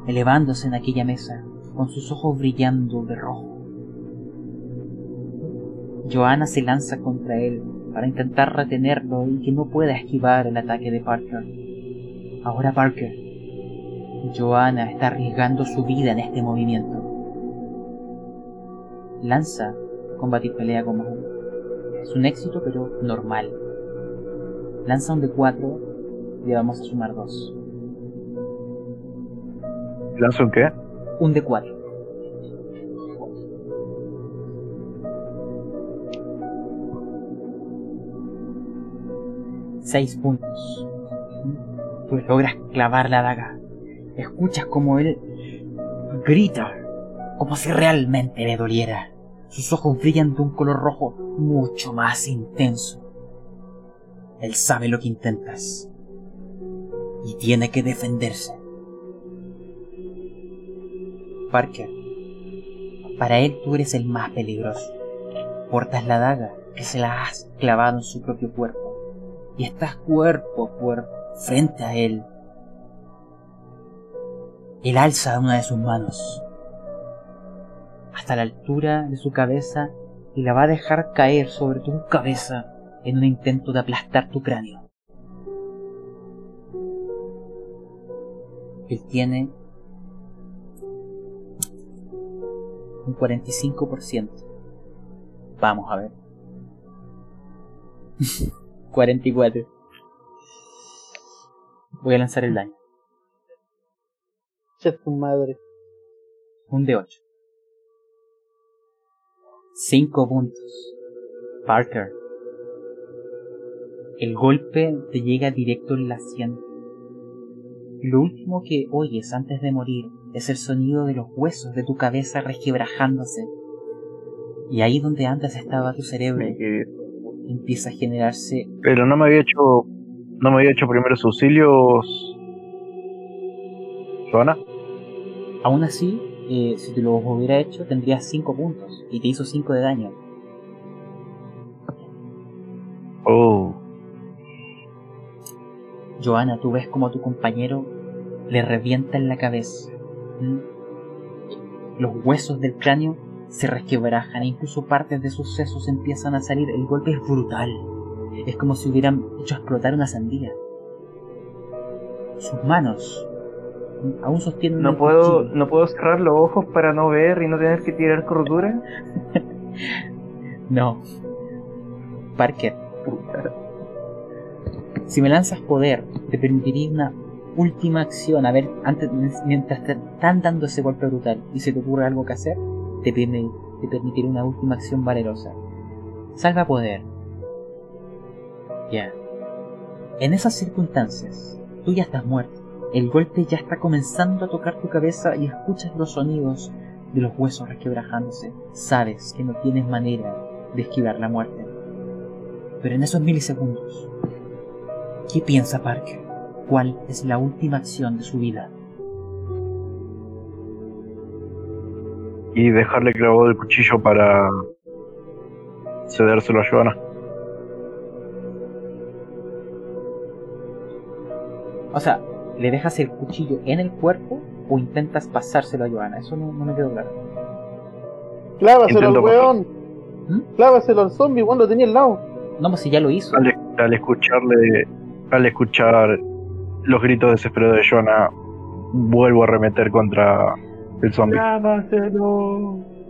elevándose en aquella mesa, con sus ojos brillando de rojo. Joanna se lanza contra él para intentar retenerlo y que no pueda esquivar el ataque de Parker. Ahora Parker. Joanna está arriesgando su vida en este movimiento. Lanza combatir pelea con. Es un éxito pero normal. Lanza un de 4 y vamos a sumar 2. ¿Lanzo un qué? Un de 4. Seis puntos. Tú logras clavar la daga. Escuchas como él grita, como si realmente le doliera. Sus ojos brillan de un color rojo mucho más intenso. Él sabe lo que intentas. Y tiene que defenderse. Parker, para él tú eres el más peligroso. Portas la daga que se la has clavado en su propio cuerpo y estás cuerpo a cuerpo frente a él. Él alza una de sus manos hasta la altura de su cabeza y la va a dejar caer sobre tu cabeza en un intento de aplastar tu cráneo. Él tiene un 45%. Vamos a ver. 44. Voy a lanzar el daño. Che, tu madre. Un de 8. 5 puntos. Parker. El golpe te llega directo en la sien. Lo último que oyes antes de morir es el sonido de los huesos de tu cabeza resquebrajándose. Y ahí donde antes estaba tu cerebro empieza a generarse Pero no me había hecho. No me había hecho primeros auxilios. ¿Joana? Aún así, eh, si te lo hubiera hecho, tendrías 5 puntos y te hizo 5 de daño. Oh. Joana, tú ves como a tu compañero le revienta en la cabeza. Los huesos del cráneo se resquebrajan e incluso partes de sus sesos empiezan a salir. El golpe es brutal. Es como si hubieran hecho explotar una sandía. Sus manos aún sostienen no puedo cuchillo. no puedo cerrar los ojos para no ver y no tener que tirar cordura. No. Parker, si me lanzas poder, te permitiría una última acción. A ver, antes, mientras te están dando ese golpe brutal y se te ocurre algo que hacer, te, permi- te permitiré una última acción valerosa. Salva poder. Ya. En esas circunstancias, tú ya estás muerto. El golpe ya está comenzando a tocar tu cabeza y escuchas los sonidos de los huesos resquebrajándose. Sabes que no tienes manera de esquivar la muerte. Pero en esos milisegundos, ¿qué piensa Parker? ¿Cuál es la última acción de su vida? Y dejarle clavado el cuchillo para. cedérselo a Joana. O sea, ¿le dejas el cuchillo en el cuerpo o intentas pasárselo a Joana? Eso no, no me quedó claro. Clávaselo al weón. ¿Mm? Clávaselo al zombie, weón, lo tenía al lado. No, pues si ya lo hizo. Al, al escucharle, al escuchar los gritos desesperados de Joana, vuelvo a arremeter contra el zombie. No,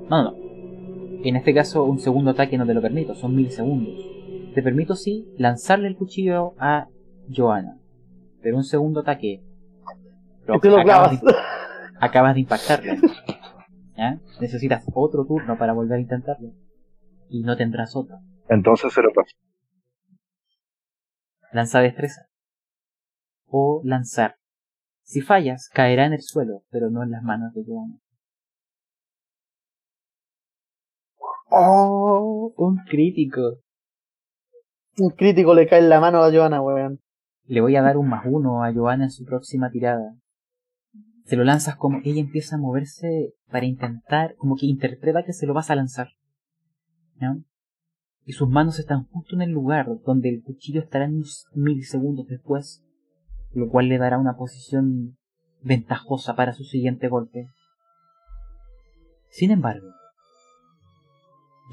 no, no. En este caso, un segundo ataque no te lo permito, son mil segundos. Te permito, sí, lanzarle el cuchillo a Joana. Pero un segundo ataque. pero Y te lo acabas, de, acabas de impactarle. ¿Ya? Necesitas otro turno para volver a intentarlo. Y no tendrás otro. Entonces se lo paso. Lanza destreza. O lanzar. Si fallas, caerá en el suelo, pero no en las manos de Joana. ¡Oh! Un crítico. Un crítico le cae en la mano a Joana, weón. Le voy a dar un más uno a Joana en su próxima tirada. Se lo lanzas como ella empieza a moverse para intentar, como que interpreta que se lo vas a lanzar. ¿No? Y sus manos están justo en el lugar donde el cuchillo estará unos milisegundos después, lo cual le dará una posición ventajosa para su siguiente golpe. Sin embargo,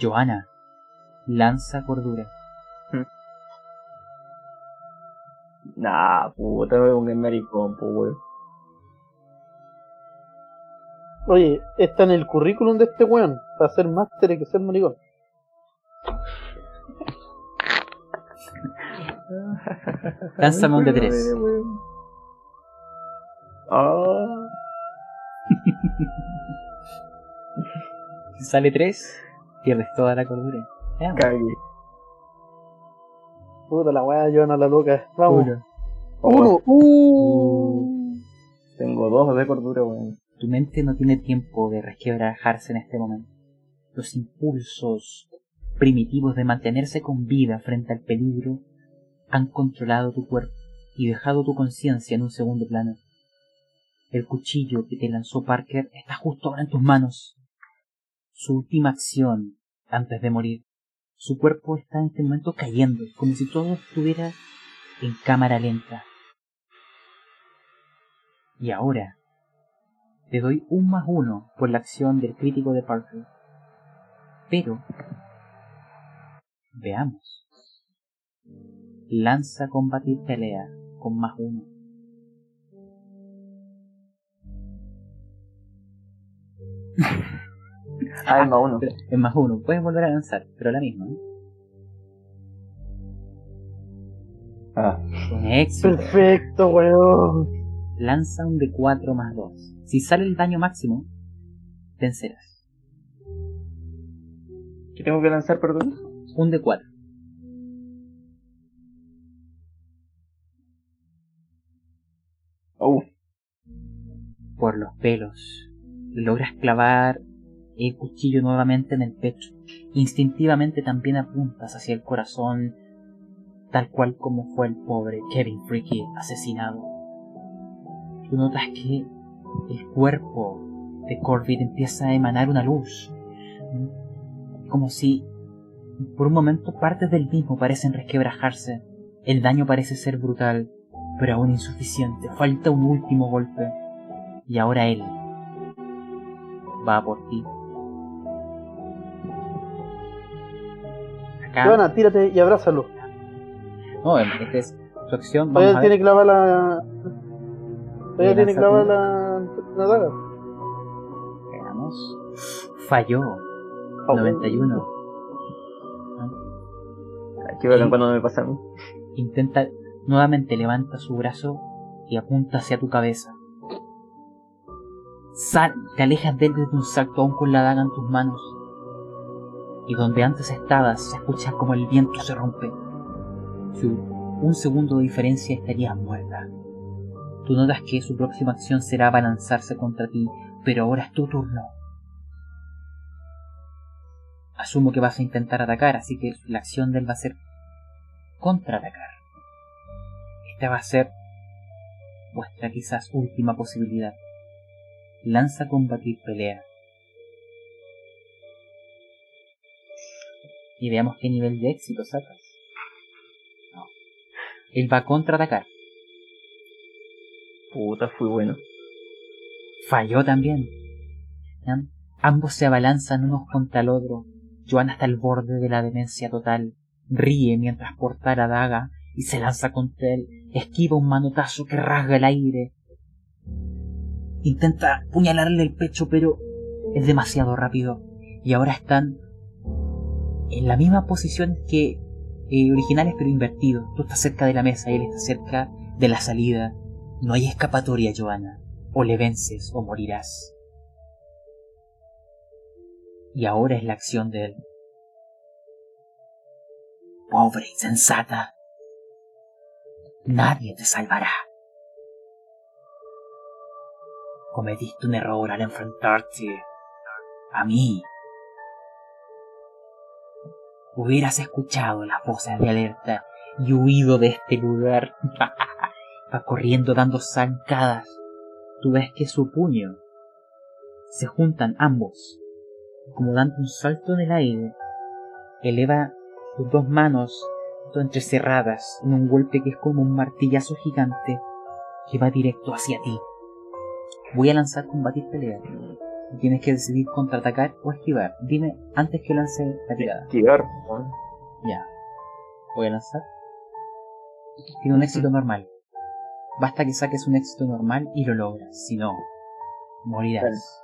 Joana lanza cordura. Nah, puta, weón, que maricón, pues, weón. Oye, está en el currículum de este weón. Para ser máster hay que ser maricón. Lánzame un de tres. Ah, Si sale 3, pierdes toda la cordura. Cagué. Puta la weá, Joana la loca. Vamos. Uno. Uno. Uh. Tengo dos de cordura, weón. Tu mente no tiene tiempo de resquebrajarse en este momento. Los impulsos primitivos de mantenerse con vida frente al peligro han controlado tu cuerpo y dejado tu conciencia en un segundo plano. El cuchillo que te lanzó Parker está justo ahora en tus manos. Su última acción antes de morir. Su cuerpo está en este momento cayendo, como si todo estuviera en cámara lenta. Y ahora, te doy un más uno por la acción del crítico de Parker. Pero, veamos. Lanza combatir pelea con más uno. Ah, es más uno. Pero Es más uno, puedes volver a lanzar, pero la misma. Ah, Un éxito. Perfecto, weón. Lanza un de 4 más 2. Si sale el daño máximo, vencerás. ¿qué tengo que lanzar, perdón? Un de 4. Oh, por los pelos. Logras clavar el cuchillo nuevamente en el pecho. Instintivamente también apuntas hacia el corazón, tal cual como fue el pobre Kevin Freaky asesinado. Tú notas que el cuerpo de Corbett empieza a emanar una luz, como si por un momento partes del mismo parecen resquebrajarse. El daño parece ser brutal, pero aún insuficiente. Falta un último golpe. Y ahora él va por ti. Acá. Joana, tírate y abrázalo. No, esta es su acción. Vamos Todavía a tiene ver. clavada la. Todavía tiene tú. la, la daga. Veamos. Falló. Oh. 91. qué bacán cuando me pasa a mí. Intenta. Nuevamente levanta su brazo y apunta hacia tu cabeza. Sal, te alejas de él desde un salto aún con la daga en tus manos. Y donde antes estabas se escucha como el viento se rompe. Si un segundo de diferencia estarías muerta. Tú notas que su próxima acción será abalanzarse contra ti, pero ahora es tu turno. Asumo que vas a intentar atacar, así que la acción de él va a ser contraatacar. Esta va a ser vuestra quizás última posibilidad. Lanza combatir pelea. Y veamos qué nivel de éxito sacas. No. Él va a contraatacar. Puta, fui bueno. Falló también. Ambos se abalanzan unos contra el otro. Joan está al borde de la demencia total. Ríe mientras porta la daga y se lanza contra él. Esquiva un manotazo que rasga el aire. Intenta puñalarle el pecho, pero es demasiado rápido. Y ahora están en la misma posición que eh, originales, pero invertidos. Tú estás cerca de la mesa y él está cerca de la salida. No hay escapatoria, Joana. O le vences o morirás. Y ahora es la acción de él. Pobre insensata. Nadie te salvará. Cometiste un error al enfrentarte a mí. Hubieras escuchado las voces de alerta y huido de este lugar. Va corriendo dando zancadas. Tú ves que su puño se juntan ambos, como dando un salto en el aire. Eleva sus dos manos entrecerradas en un golpe que es como un martillazo gigante que va directo hacia ti. Voy a lanzar combatir pelea. Tienes que decidir contraatacar o esquivar. Dime antes que lance la tirada. Esquivar. Ya. Voy a lanzar. Tiene un éxito normal. Basta que saques un éxito normal y lo logras. Si no, morirás.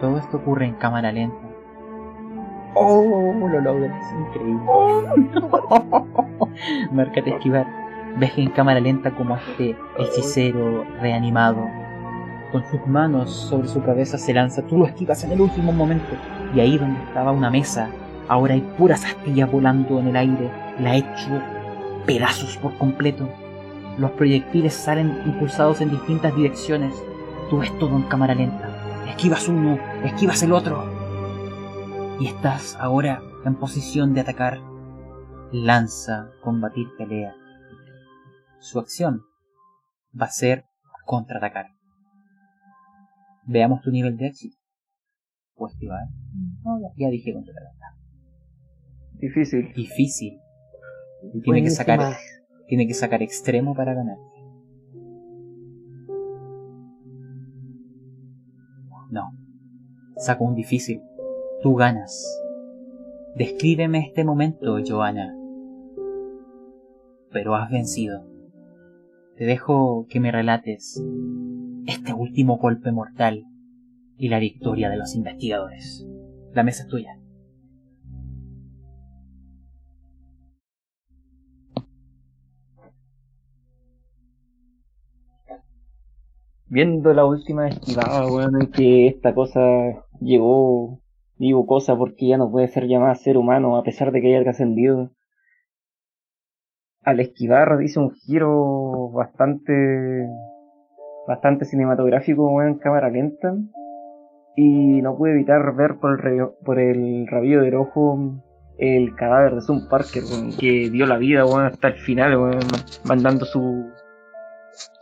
Todo esto ocurre en cámara lenta. ¡Oh! Lo logras, increíble. Márcate esquivar. Ves en cámara lenta como este hechicero reanimado, con sus manos sobre su cabeza se lanza. Tú lo esquivas en el último momento. Y ahí donde estaba una mesa, ahora hay puras astillas volando en el aire. La ha hecho pedazos por completo. Los proyectiles salen impulsados en distintas direcciones. Tú ves todo en cámara lenta esquivas uno, esquivas el otro. Y estás ahora en posición de atacar. Lanza, combatir, pelea. Su acción va a ser contraatacar. Veamos tu nivel de éxito. O esquivar. No, ya, dije contraatacar. Difícil. Difícil. Y tiene que sacar, tiene que sacar extremo para ganar. No. Saco un difícil. Tú ganas. Descríbeme este momento, Joana. Pero has vencido. Te dejo que me relates este último golpe mortal y la victoria de los investigadores. La mesa es tuya. viendo la última esquivada, weón, en que esta cosa llegó, digo cosa porque ya no puede ser llamada ser humano a pesar de que haya trascendido. Al esquivar hizo un giro bastante, bastante cinematográfico, en cámara lenta. Y no pude evitar ver por el, por el rabillo del ojo el cadáver de Sun Parker, weón, que dio la vida, weón, hasta el final, weón, mandando su,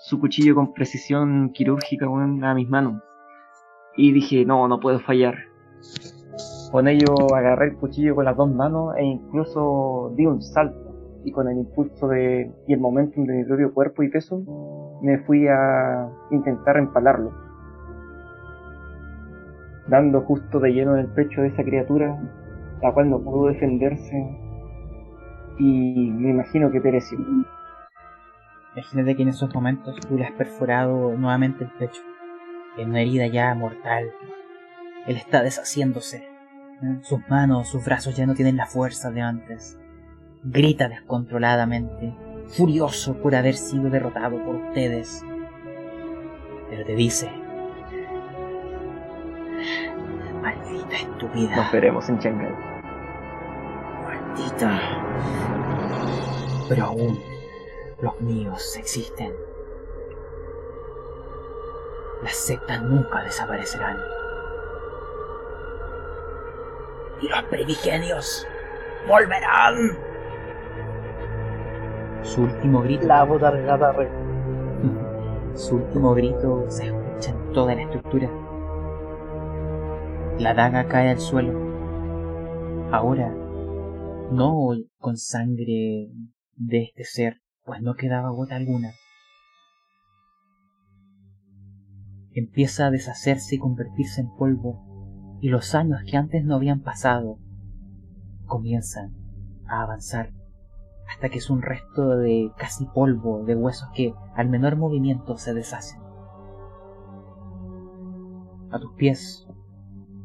su cuchillo con precisión quirúrgica a mis manos. Y dije, no, no puedo fallar. Con ello agarré el cuchillo con las dos manos e incluso di un salto. Y con el impulso de, y el momento de mi propio cuerpo y peso, me fui a intentar empalarlo. Dando justo de lleno en el pecho de esa criatura, la cual no pudo defenderse y me imagino que pereció. Imagínate que en esos momentos tú le has perforado nuevamente el pecho. En una herida ya mortal. Él está deshaciéndose. Sus manos, sus brazos ya no tienen la fuerza de antes. Grita descontroladamente, furioso por haber sido derrotado por ustedes. Pero te dice... Maldita estúpida. Nos veremos en Shanghai. Maldita. Pero aún los míos existen. Las sectas nunca desaparecerán. Y los primigenios volverán. Su último grito. La botargata re. Su último grito se escucha en toda la estructura. La daga cae al suelo. Ahora, no con sangre de este ser, pues no quedaba gota alguna. Empieza a deshacerse y convertirse en polvo, y los años que antes no habían pasado comienzan a avanzar hasta que es un resto de casi polvo, de huesos que al menor movimiento se deshacen. A tus pies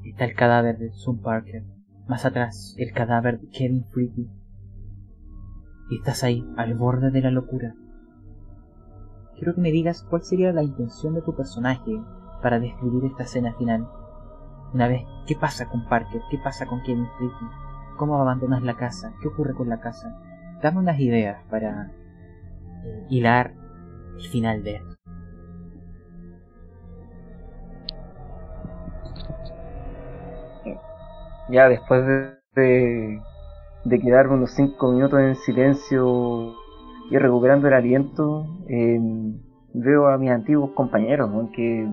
está el cadáver de Sun Parker, más atrás el cadáver de Kevin Freaky. Y estás ahí, al borde de la locura. Quiero que me digas cuál sería la intención de tu personaje para describir esta escena final. Una vez, ¿qué pasa con Parker? ¿Qué pasa con Kevin Freaky? ¿Cómo abandonas la casa? ¿Qué ocurre con la casa? Dame unas ideas para hilar el final de esto. Ya después de, de, quedarme unos 5 minutos en silencio y recuperando el aliento, em, veo a mis antiguos compañeros, aunque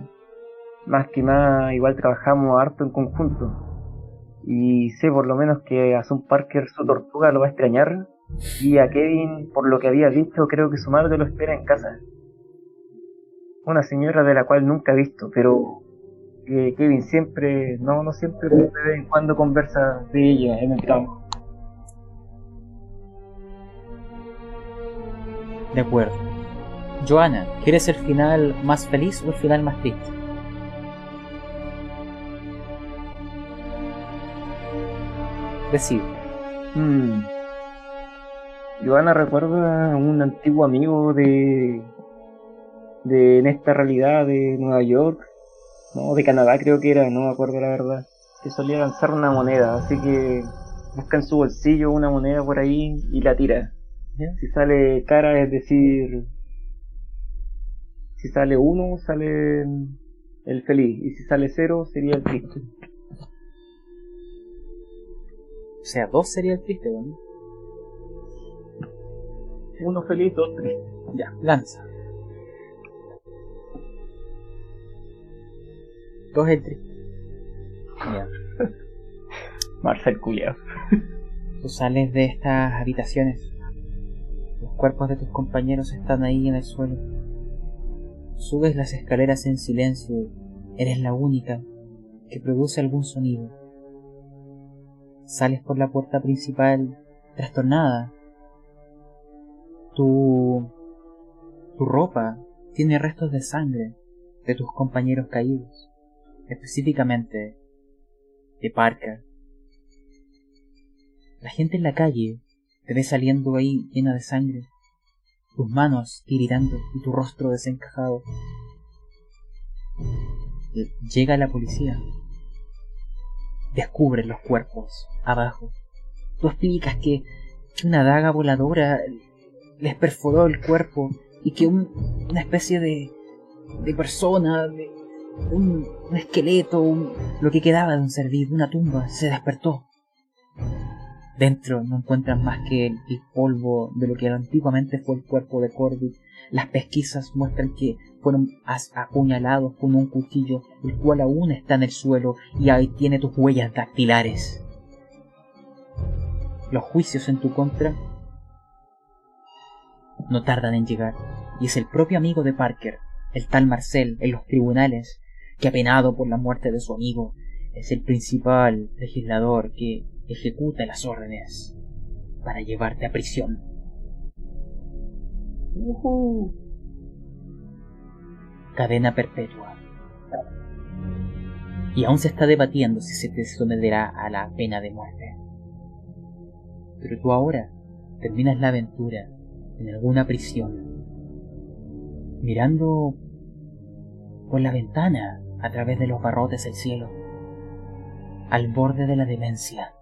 más que más igual trabajamos harto en conjunto. Y sé por lo menos que a Son Parker su tortuga lo va a extrañar y a Kevin, por lo que había visto, creo que su madre lo espera en casa. Una señora de la cual nunca he visto, pero que Kevin siempre, no, no siempre, de vez en cuando conversa de ella en el campo. De acuerdo. Joana, ¿quieres el final más feliz o el final más triste? Decide. Hmm. Joana recuerda a un antiguo amigo de, de en esta realidad de Nueva York, no, de Canadá creo que era, no me acuerdo la verdad, que solía lanzar una moneda, así que busca en su bolsillo una moneda por ahí y la tira. Si sale cara, es decir, si sale uno, sale el feliz, y si sale cero, sería el triste. O sea, dos sería el triste, ¿no? Uno feliz, dos tristes. Ya, lanza. Dos el triste. Ya. Marcel Culeado. Tú sales de estas habitaciones. Los cuerpos de tus compañeros están ahí en el suelo. Subes las escaleras en silencio. Eres la única que produce algún sonido. Sales por la puerta principal trastornada, tu, tu ropa tiene restos de sangre de tus compañeros caídos, específicamente de Parker. La gente en la calle te ve saliendo ahí llena de sangre, tus manos tiritando y tu rostro desencajado. Llega la policía. Descubre los cuerpos abajo. Tú explicas que, una daga voladora les perforó el cuerpo y que una especie de, de persona, de un, esqueleto, lo que quedaba de un ser vivo, una tumba, se despertó. Dentro no encuentran más que el, polvo de lo que antiguamente fue el cuerpo de Corby. Las pesquisas muestran que fueron apuñalados con un cuchillo, el cual aún está en el suelo y ahí tiene tus huellas dactilares. Los juicios en tu contra no tardan en llegar, y es el propio amigo de Parker, el tal Marcel, en los tribunales, que apenado por la muerte de su amigo, es el principal legislador que ejecuta las órdenes para llevarte a prisión. Cadena perpetua. Y aún se está debatiendo si se te someterá a la pena de muerte. Pero tú ahora terminas la aventura en alguna prisión, mirando por la ventana a través de los barrotes del cielo, al borde de la demencia.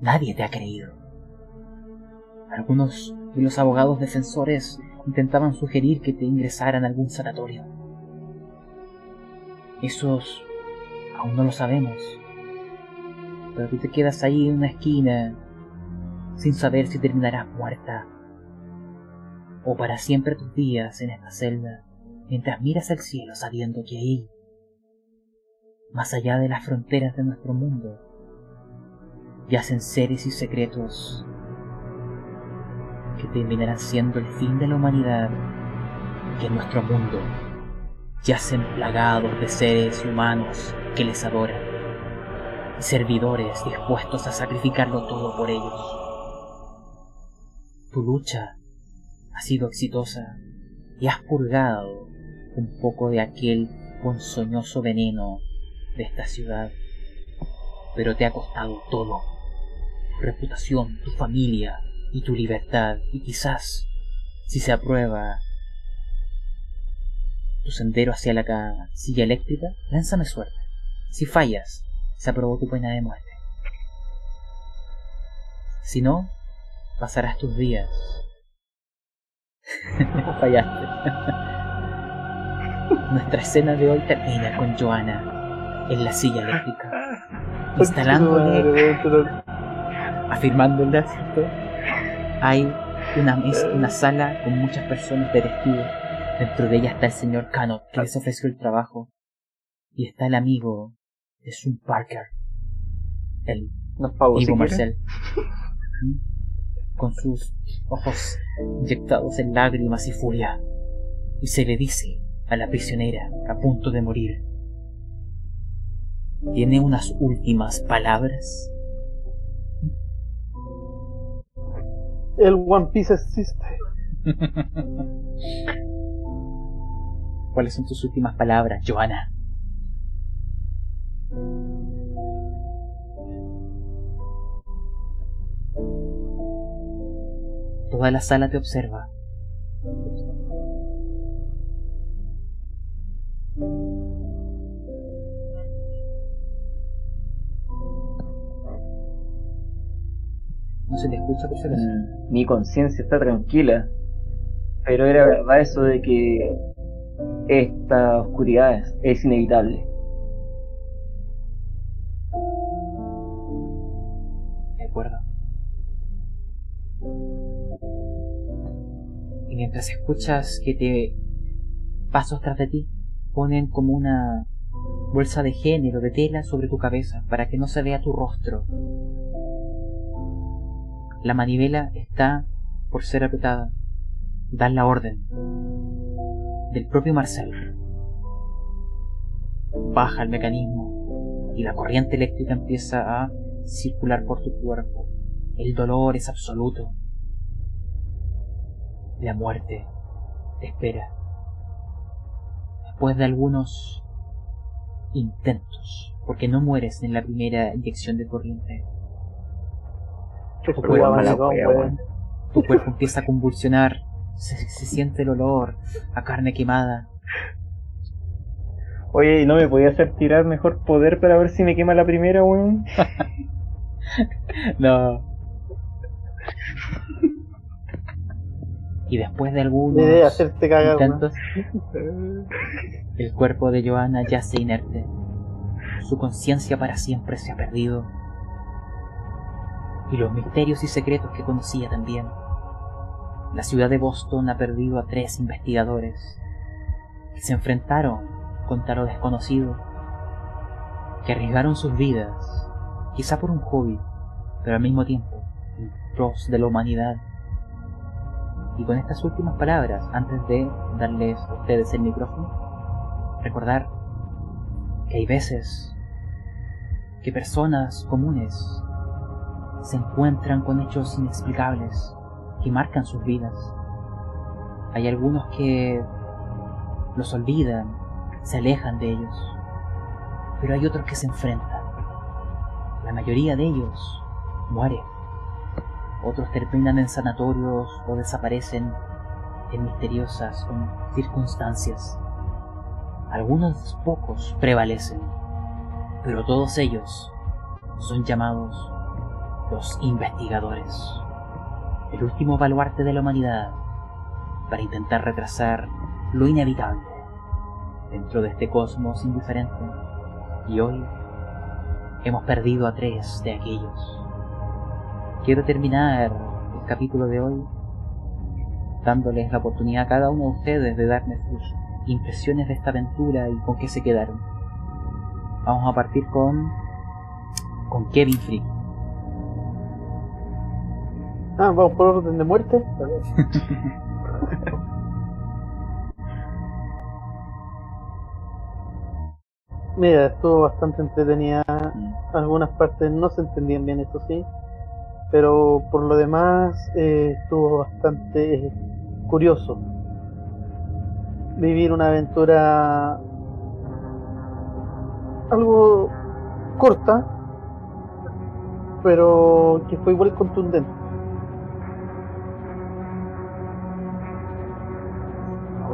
Nadie te ha creído. Algunos de los abogados defensores intentaban sugerir que te ingresaran a algún sanatorio. Esos aún no lo sabemos. Pero tú te quedas ahí en una esquina sin saber si terminarás muerta o para siempre tus días en esta celda, mientras miras al cielo sabiendo que ahí, más allá de las fronteras de nuestro mundo, yacen seres y secretos que terminarán siendo el fin de la humanidad, que en nuestro mundo yacen plagados de seres humanos que les adoran y servidores dispuestos a sacrificarlo todo por ellos. Tu lucha ha sido exitosa y has purgado un poco de aquel ponzoñoso veneno de esta ciudad, pero te ha costado todo, reputación, tu familia y tu libertad, y quizás, si se aprueba tu sendero hacia la silla eléctrica, lánzame suerte. Si fallas, se aprobó tu pena de muerte. Si no, pasarás tus días. Fallaste. Nuestra escena de hoy termina con Joana en la silla eléctrica, instalándole, afirmando el asiento. Hay una, mesa, una sala con muchas personas de vestido. Dentro de ella está el señor Canot, que les ofreció el trabajo. Y está el amigo de Sun Parker, el Ivo Marcel. con sus ojos inyectados en lágrimas y furia, y se le dice a la prisionera a punto de morir, ¿tiene unas últimas palabras? El One Piece existe. ¿Cuáles son tus últimas palabras, Joana? Toda la sala te observa. No se te escucha por mm, Mi conciencia está tranquila. Pero era verdad eso de que esta oscuridad es inevitable. mientras escuchas que te pasos tras de ti ponen como una bolsa de género de tela sobre tu cabeza para que no se vea tu rostro. La manivela está por ser apretada. Dan la orden del propio Marcel. Baja el mecanismo y la corriente eléctrica empieza a circular por tu cuerpo. El dolor es absoluto. La muerte te espera. Después de algunos intentos, porque no mueres en la primera inyección de corriente. Tu cuerpo, empieza a convulsionar, se, siente el olor a carne quemada. Oye, ¿y no me podía hacer tirar mejor poder para ver si me quema la primera, weón? no. y después de algunos intentos, el cuerpo de Johanna yace inerte. Su conciencia para siempre se ha perdido. Y los misterios y secretos que conocía también. La ciudad de Boston ha perdido a tres investigadores que se enfrentaron contra lo desconocido, que arriesgaron sus vidas, quizá por un hobby, pero al mismo tiempo en pros de la humanidad y con estas últimas palabras, antes de darles a ustedes el micrófono, recordar que hay veces que personas comunes se encuentran con hechos inexplicables que marcan sus vidas. Hay algunos que los olvidan, se alejan de ellos, pero hay otros que se enfrentan. La mayoría de ellos mueren otros terminan en sanatorios o desaparecen en misteriosas circunstancias. Algunos pocos prevalecen, pero todos ellos son llamados los investigadores, el último baluarte de la humanidad para intentar retrasar lo inevitable dentro de este cosmos indiferente. Y hoy hemos perdido a tres de aquellos quiero terminar el capítulo de hoy dándoles la oportunidad a cada uno de ustedes de darme sus impresiones de esta aventura y con qué se quedaron. Vamos a partir con con Kevin Free. Ah, vamos por orden de muerte. Mira, estuvo bastante entretenida. Algunas partes no se entendían bien, eso sí. Pero por lo demás eh, estuvo bastante curioso. Vivir una aventura algo corta, pero que fue igual contundente.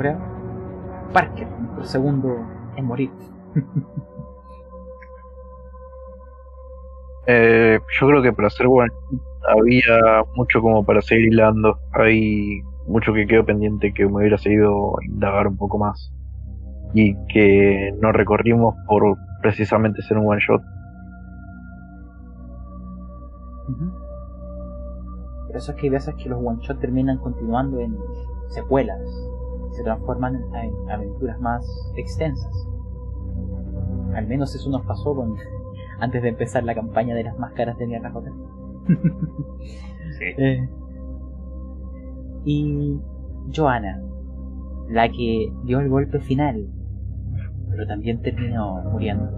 Ahora, Parker, nuestro segundo en morir. Eh, yo creo que para hacer one había mucho como para seguir hilando. Hay mucho que quedó pendiente que me hubiera seguido indagar un poco más. Y que no recorrimos por precisamente ser un one shot. Por eso es que hay veces que los one shot terminan continuando en secuelas, se transforman en aventuras más extensas. Al menos eso nos pasó con, antes de empezar la campaña de las máscaras de Hotel. Sí. Eh, y Joana, la que dio el golpe final, pero también terminó muriendo.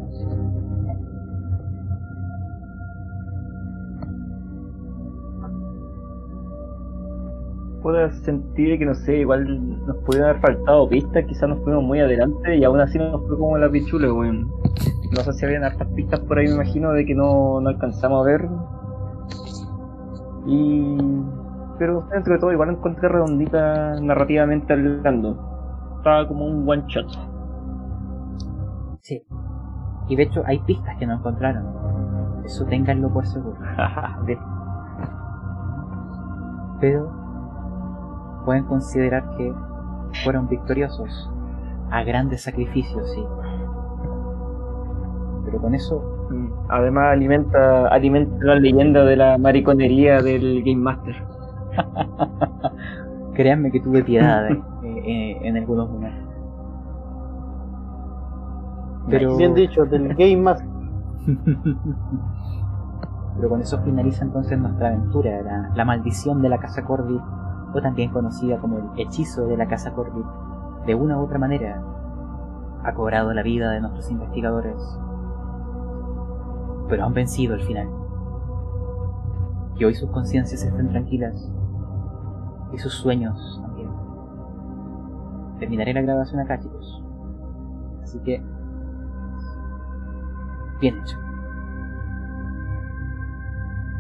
Puedo sentir que no sé, igual nos pudieron haber faltado pistas, quizás nos fuimos muy adelante y aún así nos fue como la pichula, weón. No sé si habían hartas pistas por ahí, me imagino, de que no, no alcanzamos a ver. Y. Pero dentro de todo, igual encontré redondita narrativamente hablando. Estaba como un one shot. Sí. Y de hecho hay pistas que no encontraron. Eso ténganlo por seguro. Pero pueden considerar que fueron victoriosos a grandes sacrificios, sí. Pero con eso Mm, Además alimenta, alimenta la leyenda de la mariconería del Game Master. créanme que tuve piedad eh, eh, en algunos momentos. Pero, Bien dicho, del Game Master. pero con eso finaliza entonces nuestra aventura, la, la maldición de la Casa Corbit, o también conocida como el hechizo de la Casa Corbit, de una u otra manera ha cobrado la vida de nuestros investigadores, pero han vencido al final. Y hoy sus conciencias están tranquilas y sus sueños también. Terminaré la grabación acá, chicos. Así que, bien hecho.